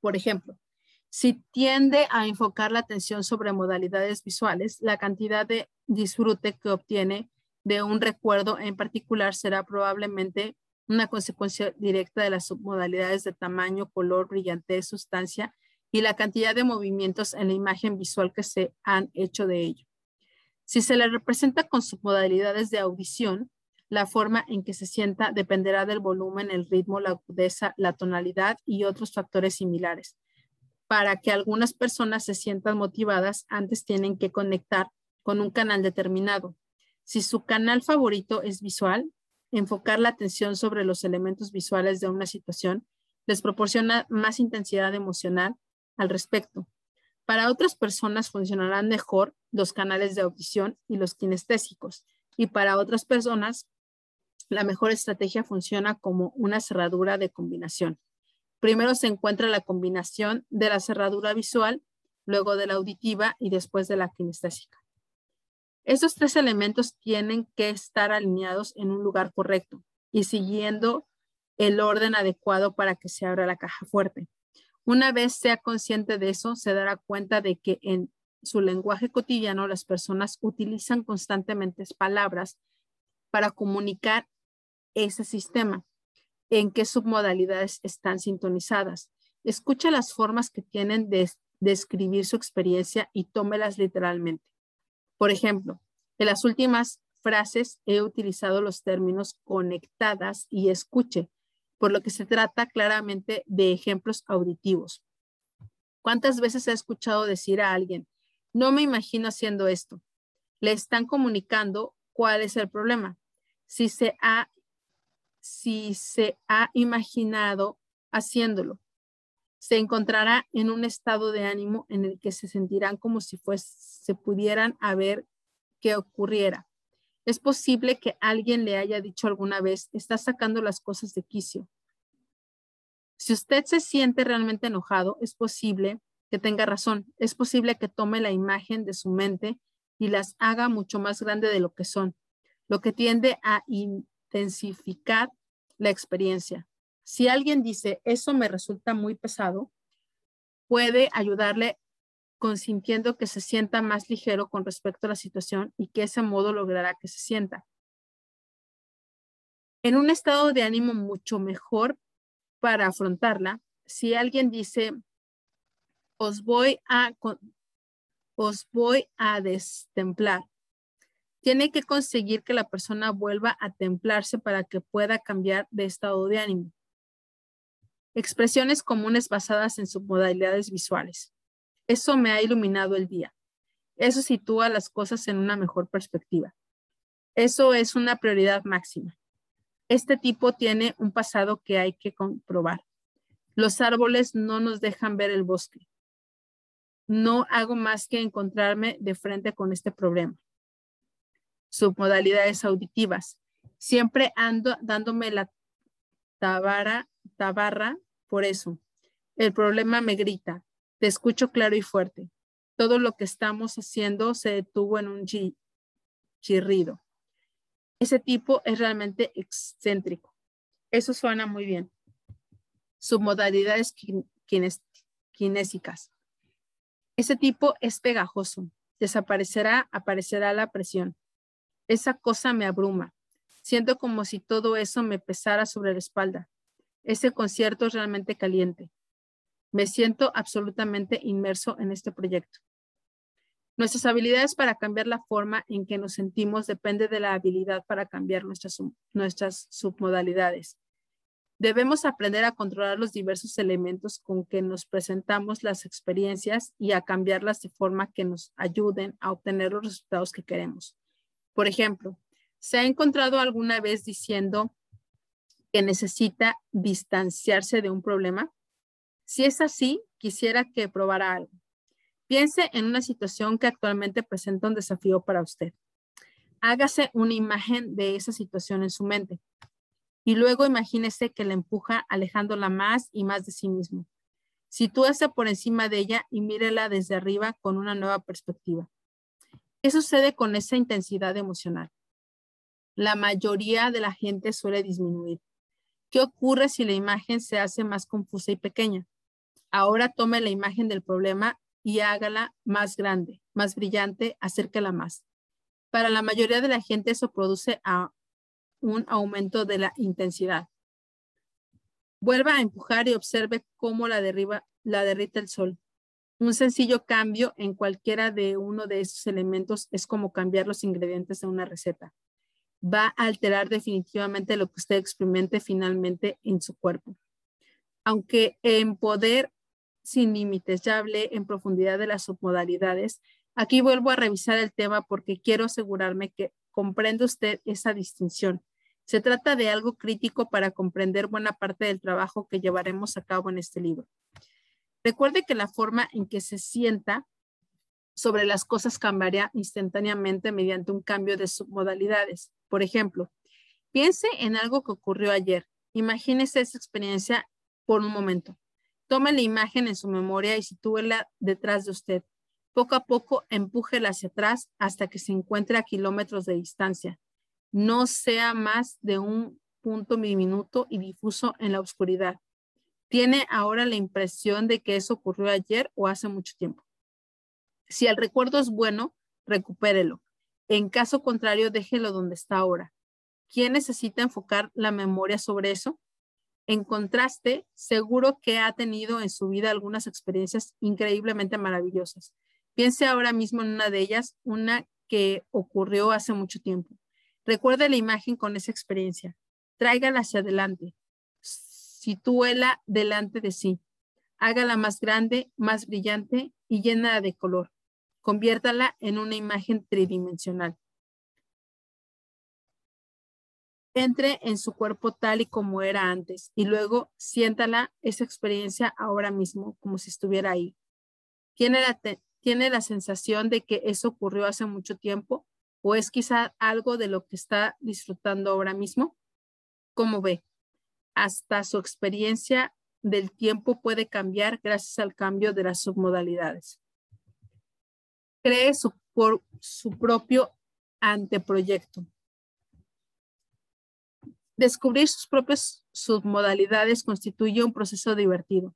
Por ejemplo, si tiende a enfocar la atención sobre modalidades visuales, la cantidad de disfrute que obtiene de un recuerdo en particular será probablemente una consecuencia directa de las submodalidades de tamaño, color, brillantez, sustancia y la cantidad de movimientos en la imagen visual que se han hecho de ello. Si se le representa con submodalidades de audición, la forma en que se sienta dependerá del volumen, el ritmo, la agudeza, la tonalidad y otros factores similares. Para que algunas personas se sientan motivadas, antes tienen que conectar con un canal determinado. Si su canal favorito es visual, enfocar la atención sobre los elementos visuales de una situación les proporciona más intensidad emocional al respecto. Para otras personas funcionarán mejor los canales de audición y los kinestésicos, y para otras personas la mejor estrategia funciona como una cerradura de combinación. Primero se encuentra la combinación de la cerradura visual, luego de la auditiva y después de la kinestésica. Estos tres elementos tienen que estar alineados en un lugar correcto y siguiendo el orden adecuado para que se abra la caja fuerte. Una vez sea consciente de eso, se dará cuenta de que en su lenguaje cotidiano las personas utilizan constantemente palabras para comunicar ese sistema, en qué submodalidades están sintonizadas. Escucha las formas que tienen de describir su experiencia y tómelas literalmente. Por ejemplo, en las últimas frases he utilizado los términos conectadas y escuche, por lo que se trata claramente de ejemplos auditivos. ¿Cuántas veces he escuchado decir a alguien, no me imagino haciendo esto? Le están comunicando cuál es el problema. Si se ha, si se ha imaginado haciéndolo, se encontrará en un estado de ánimo en el que se sentirán como si se pudieran haber que ocurriera. Es posible que alguien le haya dicho alguna vez, está sacando las cosas de quicio. Si usted se siente realmente enojado, es posible que tenga razón. Es posible que tome la imagen de su mente y las haga mucho más grande de lo que son, lo que tiende a intensificar la experiencia. Si alguien dice, eso me resulta muy pesado, puede ayudarle consintiendo que se sienta más ligero con respecto a la situación y que ese modo logrará que se sienta. En un estado de ánimo mucho mejor para afrontarla, si alguien dice, os voy a, os voy a destemplar, tiene que conseguir que la persona vuelva a templarse para que pueda cambiar de estado de ánimo. Expresiones comunes basadas en submodalidades visuales. Eso me ha iluminado el día. Eso sitúa las cosas en una mejor perspectiva. Eso es una prioridad máxima. Este tipo tiene un pasado que hay que comprobar. Los árboles no nos dejan ver el bosque. No hago más que encontrarme de frente con este problema. Submodalidades auditivas. Siempre ando dándome la tabara, tabarra por eso. El problema me grita, te escucho claro y fuerte. Todo lo que estamos haciendo se detuvo en un chirrido. Ese tipo es realmente excéntrico. Eso suena muy bien. Submodalidades kinésicas. Ese tipo es pegajoso. Desaparecerá, aparecerá la presión. Esa cosa me abruma. Siento como si todo eso me pesara sobre la espalda. Ese concierto es realmente caliente. Me siento absolutamente inmerso en este proyecto. Nuestras habilidades para cambiar la forma en que nos sentimos depende de la habilidad para cambiar nuestras, nuestras submodalidades. Debemos aprender a controlar los diversos elementos con que nos presentamos las experiencias y a cambiarlas de forma que nos ayuden a obtener los resultados que queremos. Por ejemplo, ¿se ha encontrado alguna vez diciendo que necesita distanciarse de un problema? Si es así, quisiera que probara algo. Piense en una situación que actualmente presenta un desafío para usted. Hágase una imagen de esa situación en su mente y luego imagínese que la empuja alejándola más y más de sí mismo. Sitúese por encima de ella y mírela desde arriba con una nueva perspectiva. ¿Qué sucede con esa intensidad emocional? La mayoría de la gente suele disminuir. ¿Qué ocurre si la imagen se hace más confusa y pequeña? Ahora tome la imagen del problema y hágala más grande, más brillante, acérquela más. Para la mayoría de la gente eso produce un aumento de la intensidad. Vuelva a empujar y observe cómo la, derriba, la derrita el sol. Un sencillo cambio en cualquiera de uno de esos elementos es como cambiar los ingredientes de una receta. Va a alterar definitivamente lo que usted experimente finalmente en su cuerpo. Aunque en poder sin límites ya hablé en profundidad de las submodalidades, aquí vuelvo a revisar el tema porque quiero asegurarme que comprende usted esa distinción se trata de algo crítico para comprender buena parte del trabajo que llevaremos a cabo en este libro. Recuerde que la forma en que se sienta sobre las cosas cambiará instantáneamente mediante un cambio de submodalidades. Por ejemplo, piense en algo que ocurrió ayer. Imagínese esa experiencia por un momento. Tome la imagen en su memoria y sitúela detrás de usted. Poco a poco empújela hacia atrás hasta que se encuentre a kilómetros de distancia no sea más de un punto diminuto y difuso en la oscuridad. Tiene ahora la impresión de que eso ocurrió ayer o hace mucho tiempo. Si el recuerdo es bueno, recupérelo. En caso contrario, déjelo donde está ahora. ¿Quién necesita enfocar la memoria sobre eso? En contraste, seguro que ha tenido en su vida algunas experiencias increíblemente maravillosas. Piense ahora mismo en una de ellas, una que ocurrió hace mucho tiempo. Recuerde la imagen con esa experiencia. Tráigala hacia adelante. Sitúela delante de sí. Hágala más grande, más brillante y llena de color. Conviértala en una imagen tridimensional. Entre en su cuerpo tal y como era antes y luego siéntala esa experiencia ahora mismo como si estuviera ahí. ¿Tiene la, tiene la sensación de que eso ocurrió hace mucho tiempo o es quizá algo de lo que está disfrutando ahora mismo? ¿Cómo ve? Hasta su experiencia del tiempo puede cambiar gracias al cambio de las submodalidades. Cree su, por, su propio anteproyecto. Descubrir sus propias submodalidades constituye un proceso divertido.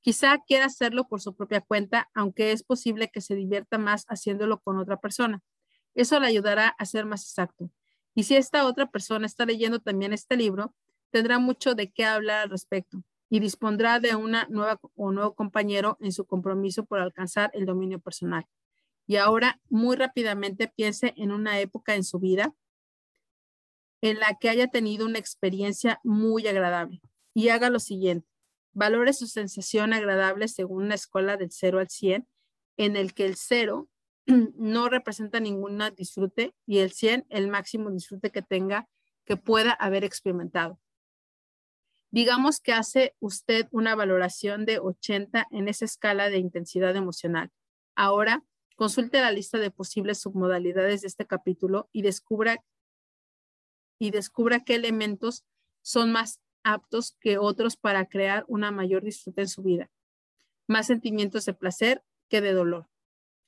Quizá quiera hacerlo por su propia cuenta, aunque es posible que se divierta más haciéndolo con otra persona. Eso le ayudará a ser más exacto. Y si esta otra persona está leyendo también este libro, tendrá mucho de qué hablar al respecto y dispondrá de una nueva o nuevo compañero en su compromiso por alcanzar el dominio personal. Y ahora, muy rápidamente, piense en una época en su vida en la que haya tenido una experiencia muy agradable y haga lo siguiente. Valore su sensación agradable según una escuela del 0 al 100, en el que el 0 no representa ningún disfrute y el 100 el máximo disfrute que tenga que pueda haber experimentado. Digamos que hace usted una valoración de 80 en esa escala de intensidad emocional. Ahora, consulte la lista de posibles submodalidades de este capítulo y descubra y descubra qué elementos son más aptos que otros para crear una mayor disfrute en su vida. Más sentimientos de placer que de dolor.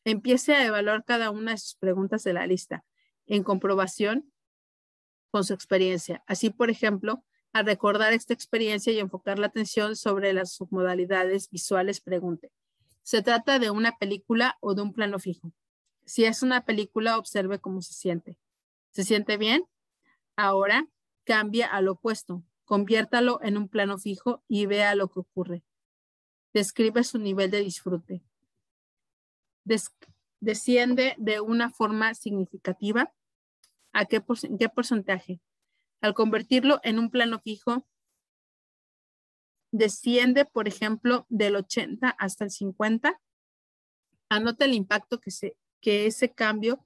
Empiece a evaluar cada una de sus preguntas de la lista en comprobación con su experiencia. Así, por ejemplo, al recordar esta experiencia y enfocar la atención sobre las submodalidades visuales, pregunte, ¿se trata de una película o de un plano fijo? Si es una película, observe cómo se siente. ¿Se siente bien? Ahora cambia al opuesto. Conviértalo en un plano fijo y vea lo que ocurre. Describe su nivel de disfrute desciende de una forma significativa. ¿A qué, porcentaje? Al convertirlo en un plano fijo, desciende, por ejemplo, del 80 hasta el 50. Anota el impacto que, se, que ese cambio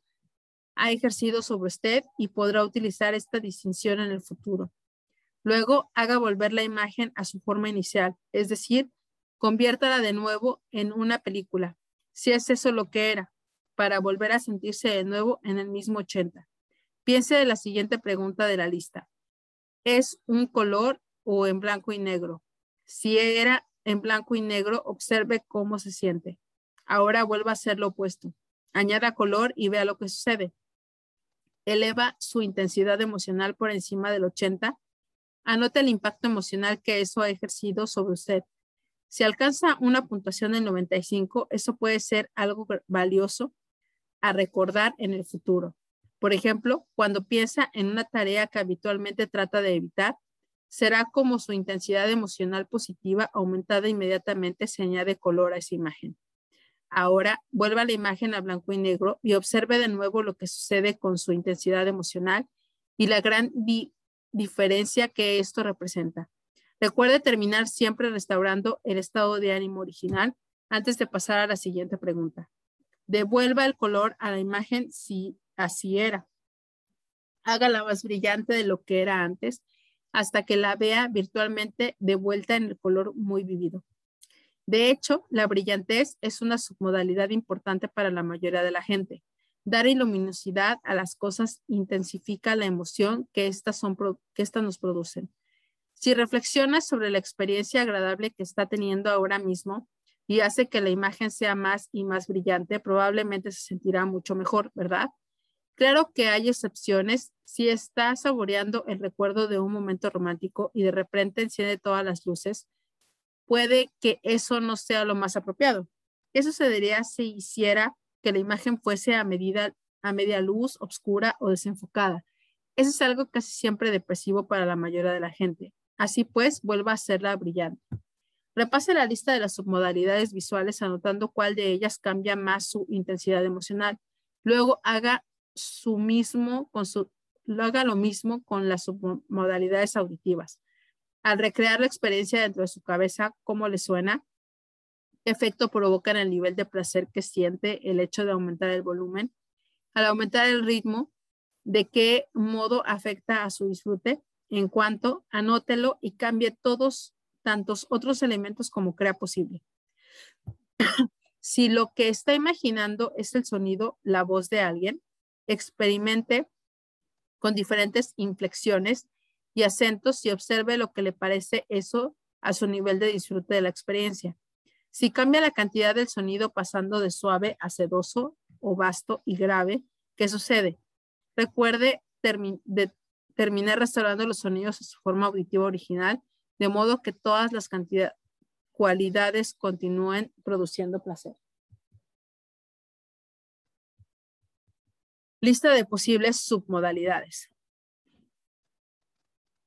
ha ejercido sobre usted y podrá utilizar esta distinción en el futuro. Luego, haga volver la imagen a su forma inicial, es decir, conviértala de nuevo en una película, si es eso lo que era, para volver a sentirse de nuevo en el mismo 80. Piense de la siguiente pregunta de la lista. ¿Es un color o en blanco y negro? Si era en blanco y negro, observe cómo se siente. Ahora vuelva a hacer lo opuesto. Añada color y vea lo que sucede. Eleva su intensidad emocional por encima del 80. Anote el impacto emocional que eso ha ejercido sobre usted. Si alcanza una puntuación del 95, eso puede ser algo valioso a recordar en el futuro. Por ejemplo, cuando piensa en una tarea que habitualmente trata de evitar, será como su intensidad emocional positiva aumentada inmediatamente se añade color a esa imagen. Ahora vuelva la imagen a blanco y negro y observe de nuevo lo que sucede con su intensidad emocional y la gran diferencia que esto representa. Recuerde terminar siempre restaurando el estado de ánimo original antes de pasar a la siguiente pregunta. Devuelva el color a la imagen si así era. Hágala más brillante de lo que era antes hasta que la vea virtualmente de vuelta en el color muy vivido. De hecho, la brillantez es una submodalidad importante para la mayoría de la gente. Dar luminosidad a las cosas intensifica la emoción que estas, nos producen. Si reflexionas sobre la experiencia agradable que está teniendo ahora mismo y hace que la imagen sea más y más brillante, probablemente se sentirá mucho mejor, ¿verdad? Claro que hay excepciones. Si está saboreando el recuerdo de un momento romántico y de repente enciende todas las luces, puede que eso no sea lo más apropiado. ¿Qué sucedería si hiciera que la imagen fuese a, medida, a media luz, oscura o desenfocada? Eso es algo casi siempre depresivo para la mayoría de la gente. Así pues, vuelva a hacerla brillante. Repase la lista de las submodalidades visuales anotando cuál de ellas cambia más su intensidad emocional. Luego haga lo mismo con las submodalidades auditivas. Al recrear la experiencia dentro de su cabeza, ¿cómo le suena? ¿Qué efecto provoca en el nivel de placer que siente el hecho de aumentar el volumen? Al aumentar el ritmo, ¿de qué modo afecta a su disfrute? En cuanto, anótelo y cambie todos tantos otros elementos como crea posible. si lo que está imaginando es el sonido, la voz de alguien, experimente con diferentes inflexiones y acentos y observe lo que le parece eso a su nivel de disfrute de la experiencia. Si cambia la cantidad del sonido pasando de suave a sedoso o vasto y grave, ¿qué sucede? Recuerde terminar restaurando los sonidos a su forma auditiva original, de modo que todas las cualidades continúen produciendo placer. Lista de posibles submodalidades.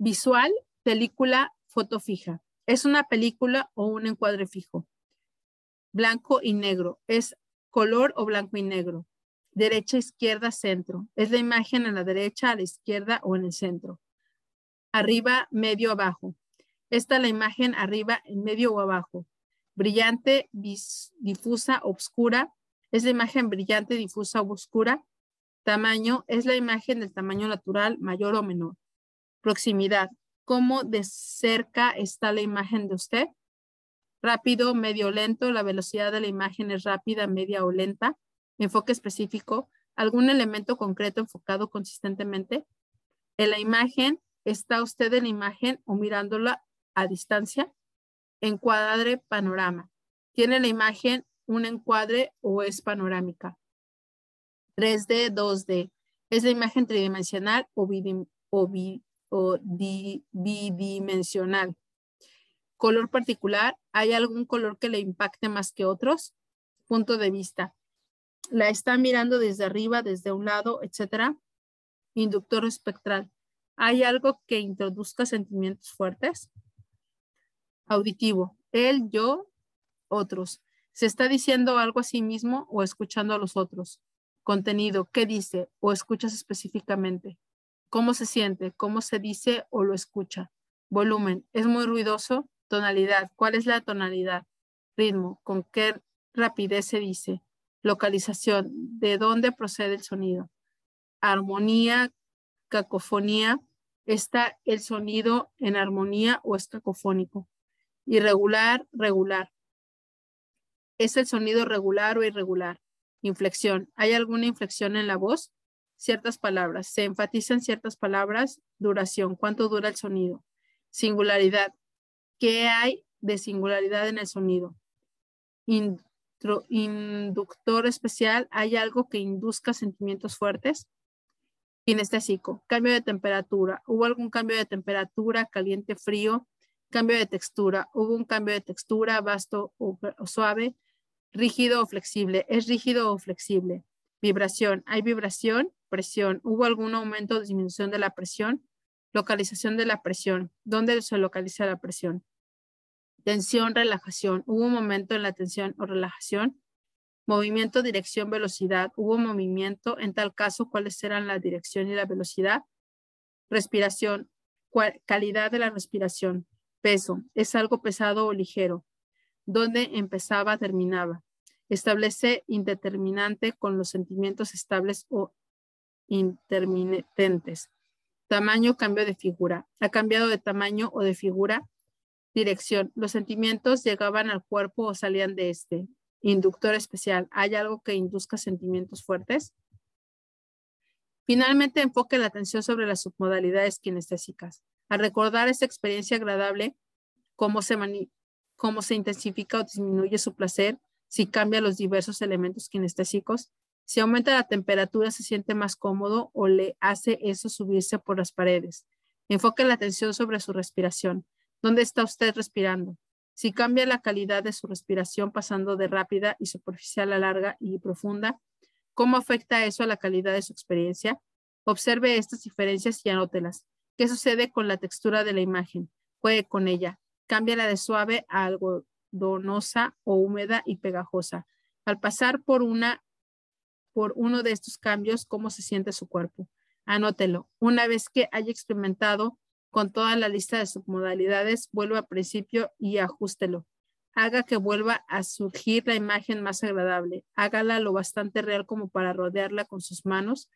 Visual, película, foto fija. Es una película o un encuadre fijo. Blanco y negro. Es color o blanco y negro. Derecha, izquierda, centro. Es la imagen a la derecha, a la izquierda o en el centro. Arriba, medio, abajo. Esta es la imagen arriba, en medio o abajo. Brillante, difusa, oscura. Es la imagen brillante, difusa o oscura. Tamaño es la imagen del tamaño natural, mayor o menor. Proximidad. ¿Cómo de cerca está la imagen de usted? Rápido, medio, lento. La velocidad de la imagen es rápida, media o lenta. Enfoque específico. ¿Algún elemento concreto enfocado consistentemente? En la imagen, ¿está usted en la imagen o mirándola a distancia? Encuadre panorama. ¿Tiene la imagen un encuadre o es panorámica? 3D, 2D. Es la imagen tridimensional o, bidimensional. Color particular. ¿Hay algún color que le impacte más que otros? Punto de vista. La está mirando desde arriba, desde un lado, etcétera. Inductor espectral. ¿Hay algo que introduzca sentimientos fuertes? Auditivo. Él, yo, otros. ¿Se está diciendo algo a sí mismo o escuchando a los otros? Contenido, ¿qué dice o escuchas específicamente? ¿Cómo se siente? ¿Cómo se dice o lo escucha? Volumen, ¿es muy ruidoso? Tonalidad, ¿cuál es la tonalidad? Ritmo, ¿con qué rapidez se dice? Localización, ¿de dónde procede el sonido? Armonía, cacofonía, ¿está el sonido en armonía o es cacofónico? Irregular, regular. ¿Es el sonido regular o irregular? Inflexión. ¿Hay alguna inflexión en la voz? Ciertas palabras. Se enfatizan ciertas palabras. Duración. ¿Cuánto dura el sonido? Singularidad. ¿Qué hay de singularidad en el sonido? inductor especial. ¿Hay algo que induzca sentimientos fuertes? Kinestésico. Cambio de temperatura. ¿Hubo algún cambio de temperatura? Caliente, frío. Cambio de textura. ¿Hubo un cambio de textura? Vasto o suave. Rígido o flexible. ¿Es rígido o flexible? Vibración. ¿Hay vibración? Presión. ¿Hubo algún aumento o disminución de la presión? Localización de la presión. ¿Dónde se localiza la presión? Tensión, relajación. ¿Hubo un momento en la tensión o relajación? Movimiento, dirección, velocidad. ¿Hubo movimiento? En tal caso, ¿cuáles eran la dirección y la velocidad? Respiración. Calidad de la respiración. Peso. ¿Es algo pesado o ligero? ¿Dónde empezaba, terminaba. Establece indeterminante con los sentimientos estables o intermitentes. Tamaño, cambio de figura. ¿Ha cambiado de tamaño o de figura? Dirección. Los sentimientos llegaban al cuerpo o salían de este. Inductor especial. ¿Hay algo que induzca sentimientos fuertes? Finalmente, enfoque la atención sobre las submodalidades kinestésicas. Al recordar esta experiencia agradable, cómo se, cómo se intensifica o disminuye su placer, si cambia los diversos elementos kinestésicos, si aumenta la temperatura, se siente más cómodo o le hace eso subirse por las paredes. Enfoque la atención sobre su respiración. ¿Dónde está usted respirando? Si cambia la calidad de su respiración pasando de rápida y superficial a larga y profunda, ¿cómo afecta eso a la calidad de su experiencia? Observe estas diferencias y anótelas. ¿Qué sucede con la textura de la imagen? Juegue con ella. Cámbiala de suave a algodonosa o húmeda y pegajosa. Al pasar por una por uno de estos cambios, cómo se siente su cuerpo. Anótelo. Una vez que haya experimentado con toda la lista de submodalidades, vuelva al principio y ajustelo. Haga que vuelva a surgir la imagen más agradable. Hágala lo bastante real como para rodearla con sus manos,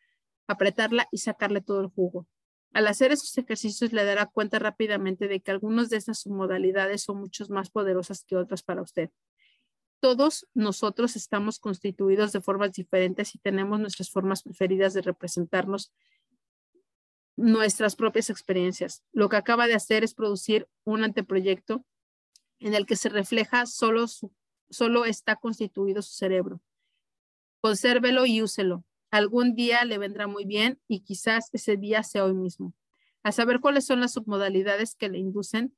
apretarla y sacarle todo el jugo. Al hacer esos ejercicios le dará cuenta rápidamente de que algunas de estas submodalidades son mucho más poderosas que otras para usted. Todos nosotros estamos constituidos de formas diferentes y tenemos nuestras formas preferidas de representarnos nuestras propias experiencias. Lo que acaba de hacer es producir un anteproyecto en el que se refleja solo, solo está constituido su cerebro. Consérvelo y úselo. Algún día le vendrá muy bien y quizás ese día sea hoy mismo. A saber cuáles son las submodalidades que le inducen,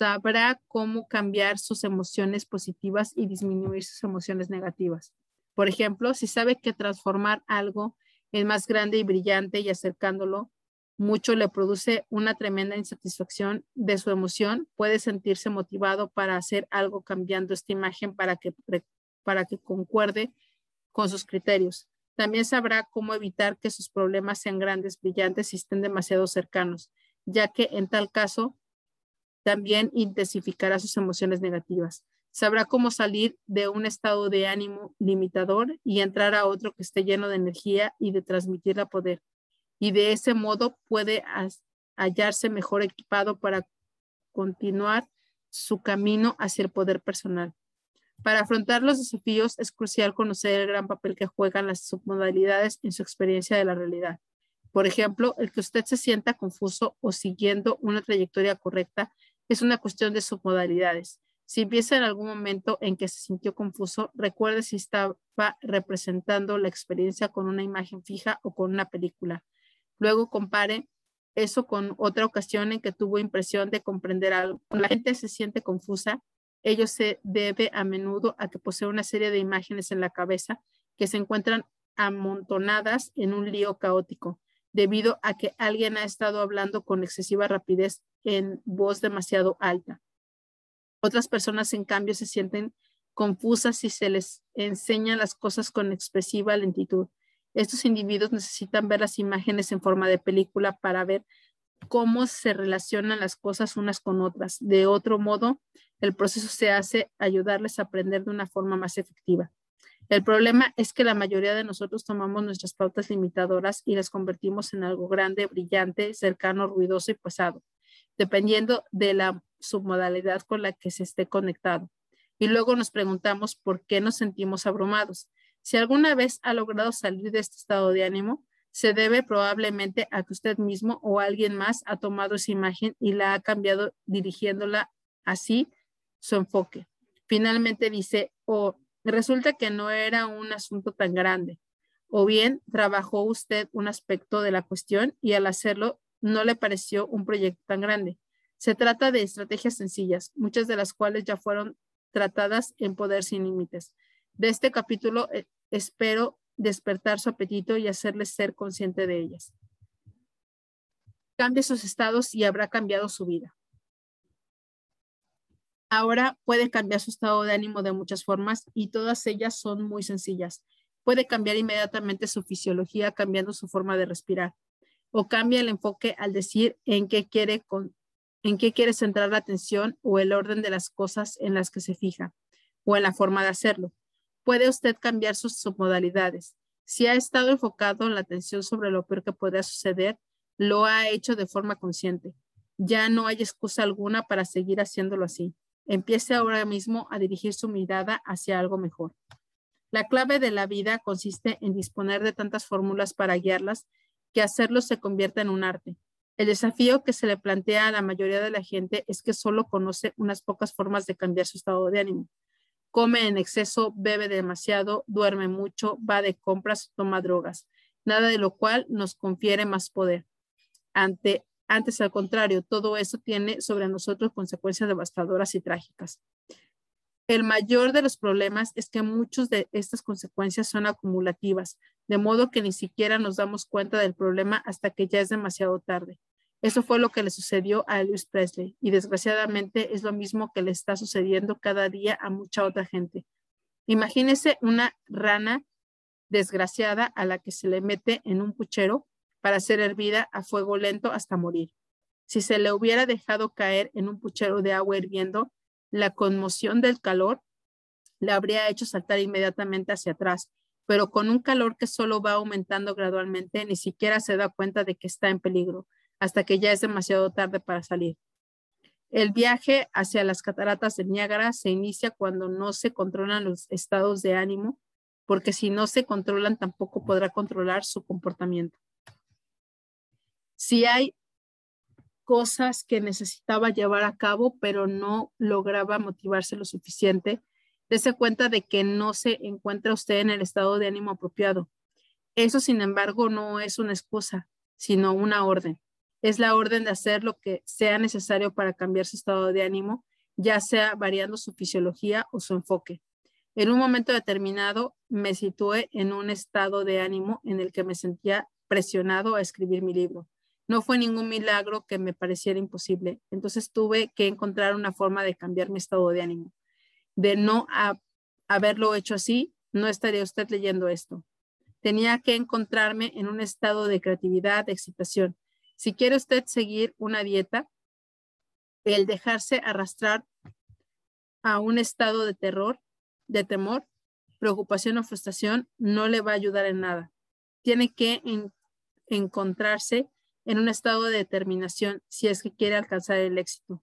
sabrá cómo cambiar sus emociones positivas y disminuir sus emociones negativas. Por ejemplo, si sabe que transformar algo en más grande y brillante y acercándolo mucho le produce una tremenda insatisfacción de su emoción, puede sentirse motivado para hacer algo cambiando esta imagen para que, para que concuerde con sus criterios. También sabrá cómo evitar que sus problemas sean grandes, brillantes y estén demasiado cercanos, ya que en tal caso también intensificará sus emociones negativas. Sabrá cómo salir de un estado de ánimo limitador y entrar a otro que esté lleno de energía y de transmitir la poder. Y de ese modo puede hallarse mejor equipado para continuar su camino hacia el poder personal. Para afrontar los desafíos es crucial conocer el gran papel que juegan las submodalidades en su experiencia de la realidad. Por ejemplo, el que usted se sienta confuso o siguiendo una trayectoria correcta es una cuestión de submodalidades. Si empieza en algún momento en que se sintió confuso, recuerde si estaba representando la experiencia con una imagen fija o con una película. Luego compare eso con otra ocasión en que tuvo impresión de comprender algo. Cuando la gente se siente confusa, Ello se debe a menudo a que posee una serie de imágenes en la cabeza que se encuentran amontonadas en un lío caótico, debido a que alguien ha estado hablando con excesiva rapidez en voz demasiado alta. Otras personas, en cambio, se sienten confusas si se les enseñan las cosas con expresiva lentitud. Estos individuos necesitan ver las imágenes en forma de película para ver cómo se relacionan las cosas unas con otras. De otro modo, el proceso se hace ayudarles a aprender de una forma más efectiva. El problema es que la mayoría de nosotros tomamos nuestras pautas limitadoras y las convertimos en algo grande, brillante, cercano, ruidoso y pesado, dependiendo de la submodalidad con la que se esté conectado. Y luego nos preguntamos por qué nos sentimos abrumados. Si alguna vez ha logrado salir de este estado de ánimo, Se debe probablemente a que usted mismo o alguien más ha tomado esa imagen y la ha cambiado dirigiéndola así su enfoque. Finalmente dice, o resulta que no era un asunto tan grande, o bien trabajó usted un aspecto de la cuestión y al hacerlo no le pareció un proyecto tan grande. Se trata de estrategias sencillas, muchas de las cuales ya fueron tratadas en Poder sin Límites. De este capítulo eh, espero despertar su apetito y hacerle ser consciente de ellas. Cambie sus estados y habrá cambiado su vida. Ahora puede cambiar su estado de ánimo de muchas formas y todas ellas son muy sencillas. Puede cambiar inmediatamente su fisiología cambiando su forma de respirar o cambia el enfoque al decir en qué quiere en qué quiere centrar la atención o el orden de las cosas en las que se fija o en la forma de hacerlo. Puede usted cambiar sus submodalidades. Si ha estado enfocado en la atención sobre lo peor que podría suceder, lo ha hecho de forma consciente. Ya no hay excusa alguna para seguir haciéndolo así. Empiece ahora mismo a dirigir su mirada hacia algo mejor. La clave de la vida consiste en disponer de tantas fórmulas para guiarlas que hacerlo se convierta en un arte. El desafío que se le plantea a la mayoría de la gente es que solo conoce unas pocas formas de cambiar su estado de ánimo. Come en exceso, bebe demasiado, duerme mucho, va de compras, toma drogas, nada de lo cual nos confiere más poder. Ante, antes, al contrario, todo eso tiene sobre nosotros consecuencias devastadoras y trágicas. El mayor de los problemas es que muchas de estas consecuencias son acumulativas, de modo que ni siquiera nos damos cuenta del problema hasta que ya es demasiado tarde. Eso fue lo que le sucedió a Elvis Presley y desgraciadamente es lo mismo que le está sucediendo cada día a mucha otra gente. Imagínese una rana desgraciada a la que se le mete en un puchero para ser hervida a fuego lento hasta morir. Si se le hubiera dejado caer en un puchero de agua hirviendo, la conmoción del calor le habría hecho saltar inmediatamente hacia atrás, pero con un calor que solo va aumentando gradualmente, ni siquiera se da cuenta de que está en peligro, hasta que ya es demasiado tarde para salir. El viaje hacia las cataratas de Niágara se inicia cuando no se controlan los estados de ánimo, porque si no se controlan tampoco podrá controlar su comportamiento. Si hay cosas que necesitaba llevar a cabo, pero no lograba motivarse lo suficiente, dése cuenta de que no se encuentra usted en el estado de ánimo apropiado. Eso, sin embargo, no es una excusa, sino una orden. Es la orden de hacer lo que sea necesario para cambiar su estado de ánimo, ya sea variando su fisiología o su enfoque. En un momento determinado me situé en un estado de ánimo en el que me sentía presionado a escribir mi libro no fue ningún milagro que me pareciera imposible. Entonces tuve que encontrar una forma de cambiar mi estado de ánimo. De no haberlo hecho así, no estaría usted leyendo esto. Tenía que encontrarme en un estado de creatividad, de excitación. Si quiere usted seguir una dieta, el dejarse arrastrar a un estado de terror, de temor, preocupación o frustración no le va a ayudar en nada. Tiene que encontrarse en un estado de determinación si es que quiere alcanzar el éxito.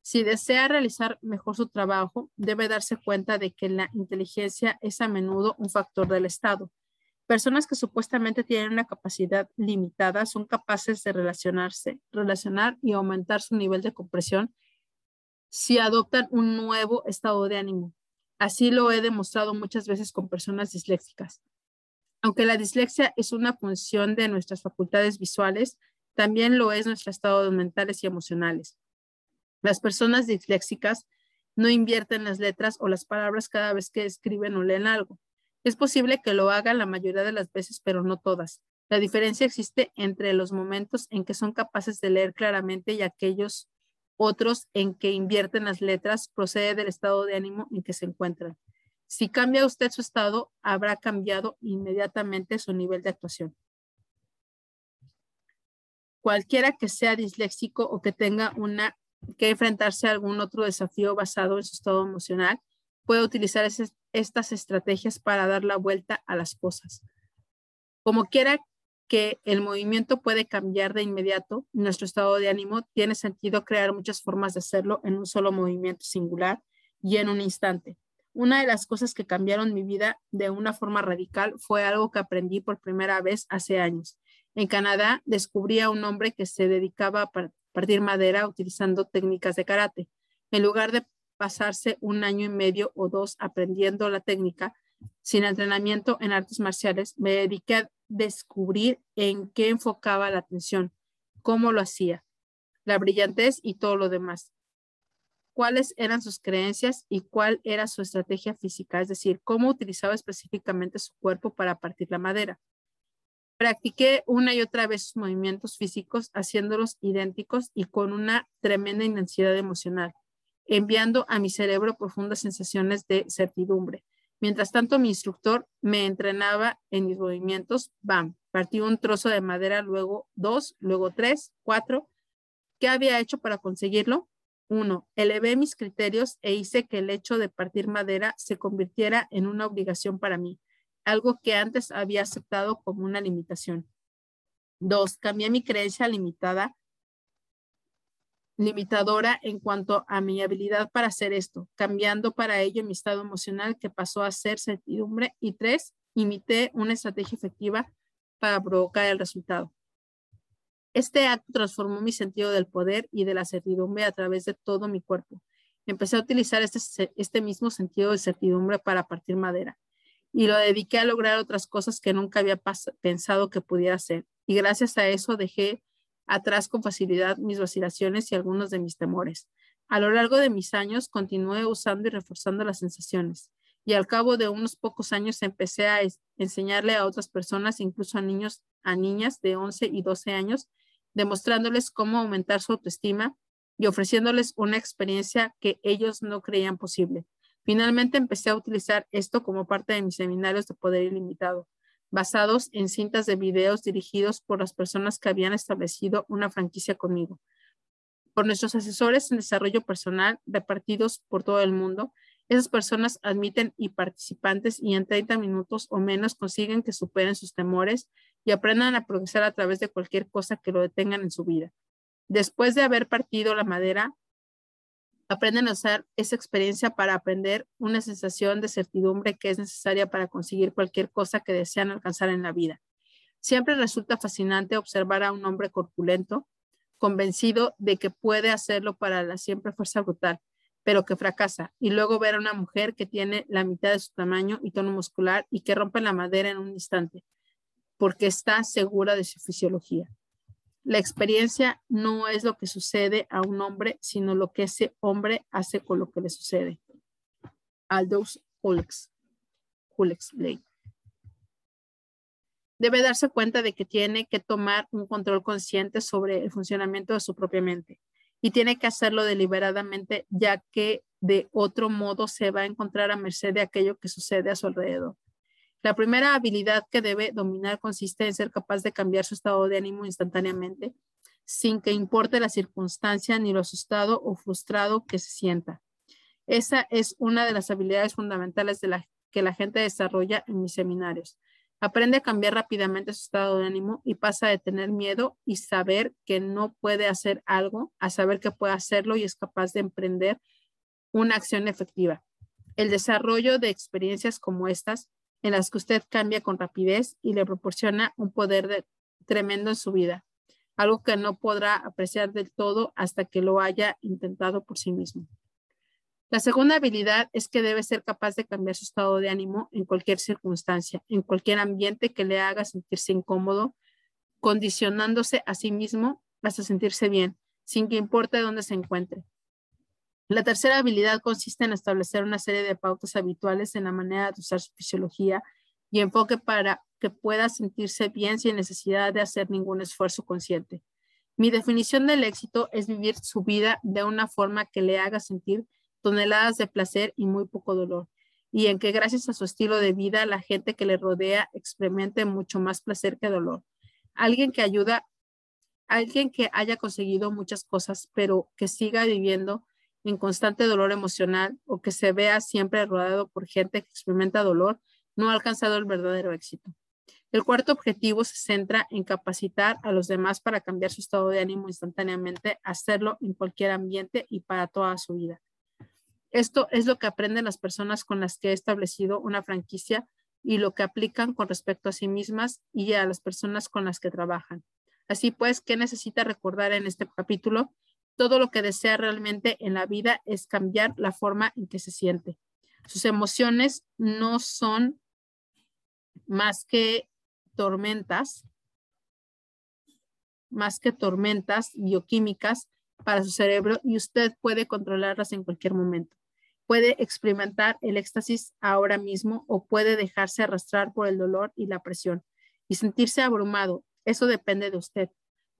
Si desea realizar mejor su trabajo, debe darse cuenta de que la inteligencia es a menudo un factor del estado. Personas que supuestamente tienen una capacidad limitada son capaces de relacionarse, relacionar y aumentar su nivel de compresión si adoptan un nuevo estado de ánimo. Así lo he demostrado muchas veces con personas disléxicas. Aunque la dislexia es una función de nuestras facultades visuales, también lo es nuestro estado mentales y emocionales. Las personas disléxicas no invierten las letras o las palabras cada vez que escriben o leen algo. Es posible que lo hagan la mayoría de las veces, pero no todas. La diferencia existe entre los momentos en que son capaces de leer claramente y aquellos otros en que invierten las letras procede del estado de ánimo en que se encuentran. Si cambia usted su estado, habrá cambiado inmediatamente su nivel de actuación. Cualquiera que sea disléxico o que tenga que enfrentarse a algún otro desafío basado en su estado emocional, puede utilizar estas estrategias para dar la vuelta a las cosas. Como quiera que el movimiento puede cambiar de inmediato, nuestro estado de ánimo tiene sentido crear muchas formas de hacerlo en un solo movimiento singular y en un instante Una de las cosas que cambiaron mi vida de una forma radical fue algo que aprendí por primera vez hace años. En Canadá descubrí a un hombre que se dedicaba a partir madera utilizando técnicas de karate. En lugar de pasarse un año y medio o dos aprendiendo la técnica sin entrenamiento en artes marciales, me dediqué a descubrir en qué enfocaba la atención, cómo lo hacía, la brillantez y todo lo demás. Cuáles eran sus creencias y cuál era su estrategia física, es decir, cómo utilizaba específicamente su cuerpo para partir la madera. Practiqué una y otra vez sus movimientos físicos, haciéndolos idénticos y con una tremenda intensidad emocional, enviando a mi cerebro profundas sensaciones de certidumbre. Mientras tanto, mi instructor me entrenaba en mis movimientos. Bam, partí un trozo de madera, luego dos, luego tres, cuatro. ¿Qué había hecho para conseguirlo? Uno, elevé mis criterios e hice que el hecho de partir madera se convirtiera en una obligación para mí algo que antes había aceptado como una limitación. Dos, cambié mi creencia limitada, limitadora en cuanto a mi habilidad para hacer esto, cambiando para ello mi estado emocional que pasó a ser certidumbre. Y tres, imité una estrategia efectiva para provocar el resultado. Este acto transformó mi sentido del poder y de la certidumbre a través de todo mi cuerpo. Empecé a utilizar este, este mismo sentido de certidumbre para partir madera y lo dediqué a lograr otras cosas que nunca había pensado que pudiera hacer. Y gracias a eso dejé atrás con facilidad mis vacilaciones y algunos de mis temores. A lo largo de mis años continué usando y reforzando las sensaciones y al cabo de unos pocos años empecé a enseñarle a otras personas, incluso a niños, a niñas de 11 y 12 años, demostrándoles cómo aumentar su autoestima y ofreciéndoles una experiencia que ellos no creían posible. Finalmente empecé a utilizar esto como parte de mis seminarios de poder ilimitado, basados en cintas de videos dirigidos por las personas que habían establecido una franquicia conmigo. Por nuestros asesores en desarrollo personal repartidos por todo el mundo, esas personas admiten y participantes y en 30 minutos o menos consiguen que superen sus temores y aprendan a progresar a través de cualquier cosa que lo detengan en su vida. Después de haber partido la madera, aprenden a usar esa experiencia para aprender una sensación de certidumbre que es necesaria para conseguir cualquier cosa que desean alcanzar en la vida. Siempre resulta fascinante observar a un hombre corpulento, convencido de que puede hacerlo para la siempre fuerza brutal, pero que fracasa, y luego ver a una mujer que tiene la mitad de su tamaño y tono muscular y que rompe la madera en un instante, porque está segura de su fisiología. La experiencia no es lo que sucede a un hombre, sino lo que ese hombre hace con lo que le sucede. Aldous Huxley. Debe darse cuenta de que tiene que tomar un control consciente sobre el funcionamiento de su propia mente y tiene que hacerlo deliberadamente, ya que de otro modo se va a encontrar a merced de aquello que sucede a su alrededor. La primera habilidad que debe dominar consiste en ser capaz de cambiar su estado de ánimo instantáneamente, sin que importe la circunstancia ni lo asustado o frustrado que se sienta. Esa es una de las habilidades fundamentales que la gente desarrolla en mis seminarios. Aprende a cambiar rápidamente su estado de ánimo y pasa de tener miedo y saber que no puede hacer algo a saber que puede hacerlo y es capaz de emprender una acción efectiva. El desarrollo de experiencias como estas en las que usted cambia con rapidez y le proporciona un poder tremendo en su vida, algo que no podrá apreciar del todo hasta que lo haya intentado por sí mismo. La segunda habilidad es que debe ser capaz de cambiar su estado de ánimo en cualquier circunstancia, en cualquier ambiente que le haga sentirse incómodo, condicionándose a sí mismo hasta sentirse bien, sin que importe dónde se encuentre. La tercera habilidad consiste en establecer una serie de pautas habituales en la manera de usar su fisiología y enfoque para que pueda sentirse bien sin necesidad de hacer ningún esfuerzo consciente. Mi definición del éxito es vivir su vida de una forma que le haga sentir toneladas de placer y muy poco dolor, y en que gracias a su estilo de vida la gente que le rodea experimente mucho más placer que dolor. Alguien que ayuda, alguien que haya conseguido muchas cosas, pero que siga viviendo en constante dolor emocional o que se vea siempre rodeado por gente que experimenta dolor, no ha alcanzado el verdadero éxito. El cuarto objetivo se centra en capacitar a los demás para cambiar su estado de ánimo instantáneamente, hacerlo en cualquier ambiente y para toda su vida. Esto es lo que aprenden las personas con las que he establecido una franquicia y lo que aplican con respecto a sí mismas y a las personas con las que trabajan. Así pues, ¿qué necesita recordar en este capítulo? Todo lo que desea realmente en la vida es cambiar la forma en que se siente. Sus emociones no son más que tormentas, más que tormentas bioquímicas para su cerebro y usted puede controlarlas en cualquier momento. Puede experimentar el éxtasis ahora mismo o puede dejarse arrastrar por el dolor y la presión y sentirse abrumado. Eso depende de usted.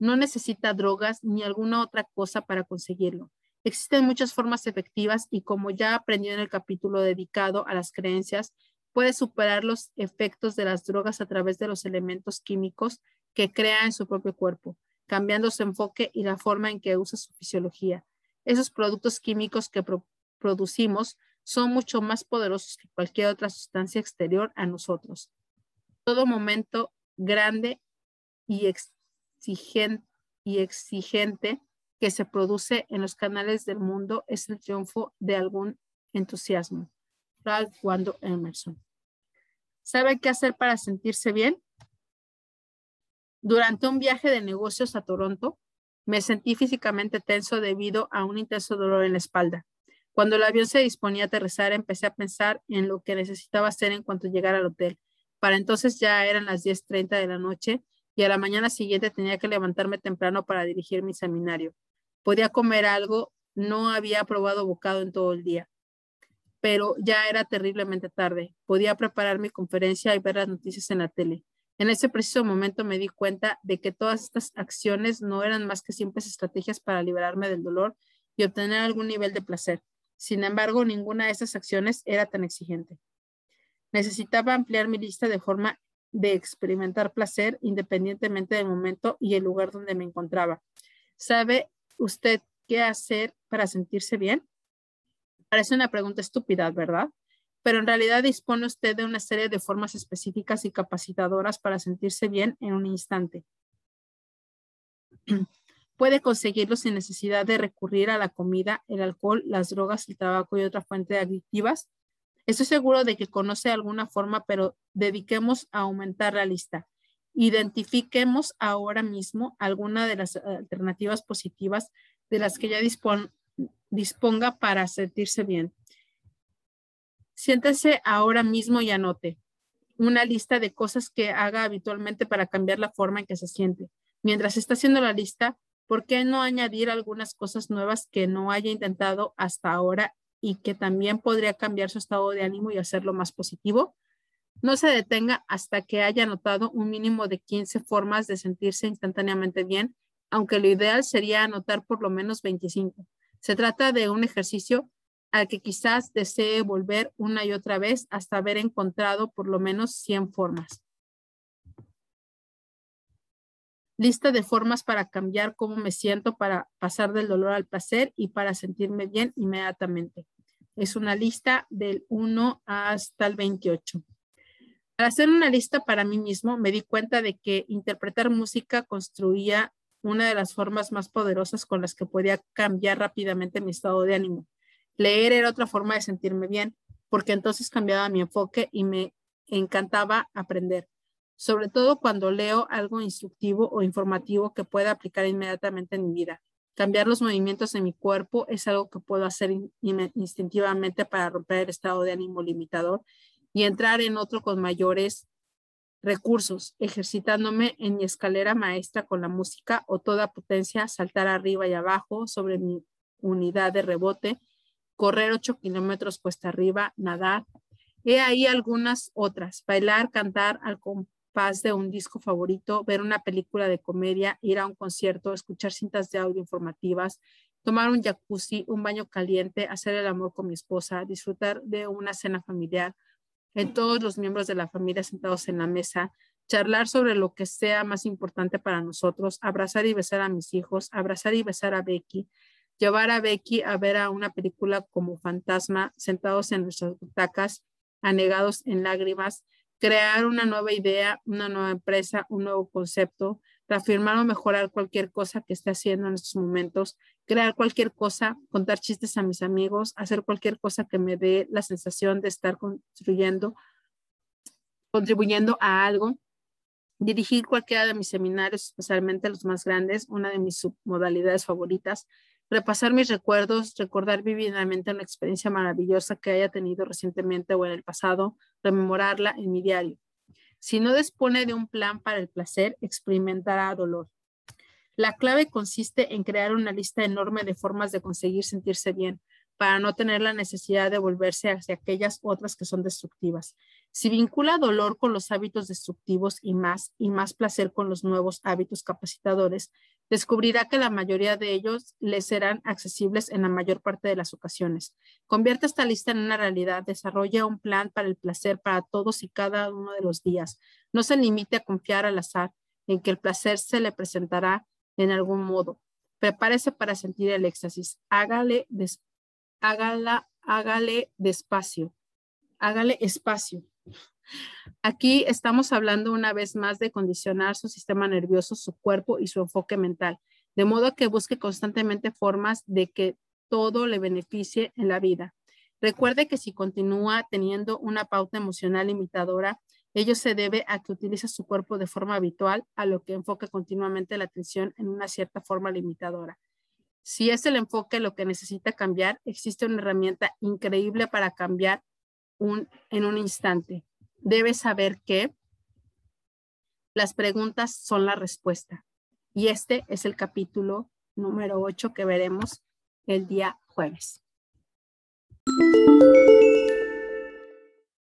No necesita drogas ni alguna otra cosa para conseguirlo. Existen muchas formas efectivas y como ya aprendió en el capítulo dedicado a las creencias, puede superar los efectos de las drogas a través de los elementos químicos que crea en su propio cuerpo, cambiando su enfoque y la forma en que usa su fisiología. Esos productos químicos que producimos son mucho más poderosos que cualquier otra sustancia exterior a nosotros. Todo momento grande y exigente, y exigente que se produce en los canales del mundo es el triunfo de algún entusiasmo. Ralph Wando Emerson. ¿Sabe qué hacer para sentirse bien? Durante un viaje de negocios a Toronto, me sentí físicamente tenso debido a un intenso dolor en la espalda. Cuando el avión se disponía a aterrizar, empecé a pensar en lo que necesitaba hacer en cuanto llegara al hotel. Para entonces ya eran las 10.30 de la noche y a la mañana siguiente tenía que levantarme temprano para dirigir mi seminario. Podía comer algo, no había probado bocado en todo el día, pero ya era terriblemente tarde. Podía preparar mi conferencia y ver las noticias en la tele. En ese preciso momento me di cuenta de que todas estas acciones no eran más que simples estrategias para liberarme del dolor y obtener algún nivel de placer. Sin embargo, ninguna de esas acciones era tan exigente. Necesitaba ampliar mi lista de forma de experimentar placer independientemente del momento y el lugar donde me encontraba. ¿Sabe usted qué hacer para sentirse bien? Parece una pregunta estúpida, ¿verdad? Pero en realidad dispone usted de una serie de formas específicas y capacitadoras para sentirse bien en un instante. Puede conseguirlo sin necesidad de recurrir a la comida, el alcohol, las drogas, el tabaco y otra fuente de adictivas Estoy seguro de que conoce alguna forma, pero dediquemos a aumentar la lista. Identifiquemos ahora mismo alguna de las alternativas positivas de las que ya disponga para sentirse bien. Siéntese ahora mismo y anote una lista de cosas que haga habitualmente para cambiar la forma en que se siente. Mientras está haciendo la lista, ¿por qué no añadir algunas cosas nuevas que no haya intentado hasta ahora y que también podría cambiar su estado de ánimo y hacerlo más positivo. No se detenga hasta que haya notado un mínimo de 15 formas de sentirse instantáneamente bien, aunque lo ideal sería anotar por lo menos 25. Se trata de un ejercicio al que quizás desee volver una y otra vez hasta haber encontrado por lo menos 100 formas. Lista de formas para cambiar cómo me siento, para pasar del dolor al placer y para sentirme bien inmediatamente. Es una lista del 1 hasta el 28. Al hacer una lista para mí mismo, me di cuenta de que interpretar música construía una de las formas más poderosas con las que podía cambiar rápidamente mi estado de ánimo. Leer era otra forma de sentirme bien, porque entonces cambiaba mi enfoque y me encantaba aprender sobre todo cuando leo algo instructivo o informativo que pueda aplicar inmediatamente en mi vida. Cambiar los movimientos de mi cuerpo es algo que puedo hacer instintivamente para romper el estado de ánimo limitador y entrar en otro con mayores recursos, ejercitándome en mi escalera maestra con la música o toda potencia, saltar arriba y abajo sobre mi unidad de rebote, correr ocho kilómetros cuesta arriba, nadar. He ahí algunas otras, bailar, cantar al, paz de un disco favorito, ver una película de comedia, ir a un concierto, escuchar cintas de audio informativas, tomar un jacuzzi, un baño caliente, hacer el amor con mi esposa, disfrutar de una cena familiar, en todos los miembros de la familia sentados en la mesa, charlar sobre lo que sea más importante para nosotros, abrazar y besar a mis hijos, abrazar y besar a Becky, llevar a Becky a ver a una película como Fantasma, sentados en nuestras butacas, anegados en lágrimas, crear una nueva idea, una nueva empresa, un nuevo concepto, reafirmar o mejorar cualquier cosa que esté haciendo en estos momentos, crear cualquier cosa, contar chistes a mis amigos, hacer cualquier cosa que me dé la sensación de estar construyendo, contribuyendo a algo, dirigir cualquiera de mis seminarios, especialmente los más grandes, una de mis submodalidades favoritas, repasar mis recuerdos, recordar vividamente una experiencia maravillosa que haya tenido recientemente o en el pasado, rememorarla en mi diario. Si no dispone de un plan para el placer, experimentará dolor. La clave consiste en crear una lista enorme de formas de conseguir sentirse bien, para no tener la necesidad de volverse hacia aquellas otras que son destructivas. Si vincula dolor con los hábitos destructivos y más, y más placer con los nuevos hábitos capacitadores, descubrirá que la mayoría de ellos le serán accesibles en la mayor parte de las ocasiones. Convierte esta lista en una realidad, desarrolla un plan para el placer para todos y cada uno de los días. No se limite a confiar al azar en que el placer se le presentará en algún modo. Prepárese para sentir el éxtasis. Hágale hágala, hágale despacio, hágale espacio. Aquí estamos hablando una vez más de condicionar su sistema nervioso, su cuerpo y su enfoque mental, de modo que busque constantemente formas de que todo le beneficie en la vida. Recuerde que si continúa teniendo una pauta emocional limitadora, ello se debe a que utiliza su cuerpo de forma habitual, a lo que enfoca continuamente la atención en una cierta forma limitadora. Si es el enfoque lo que necesita cambiar, existe una herramienta increíble para cambiar en un instante. Debes saber que las preguntas son la respuesta. Y este es el capítulo número 8 que veremos el día jueves.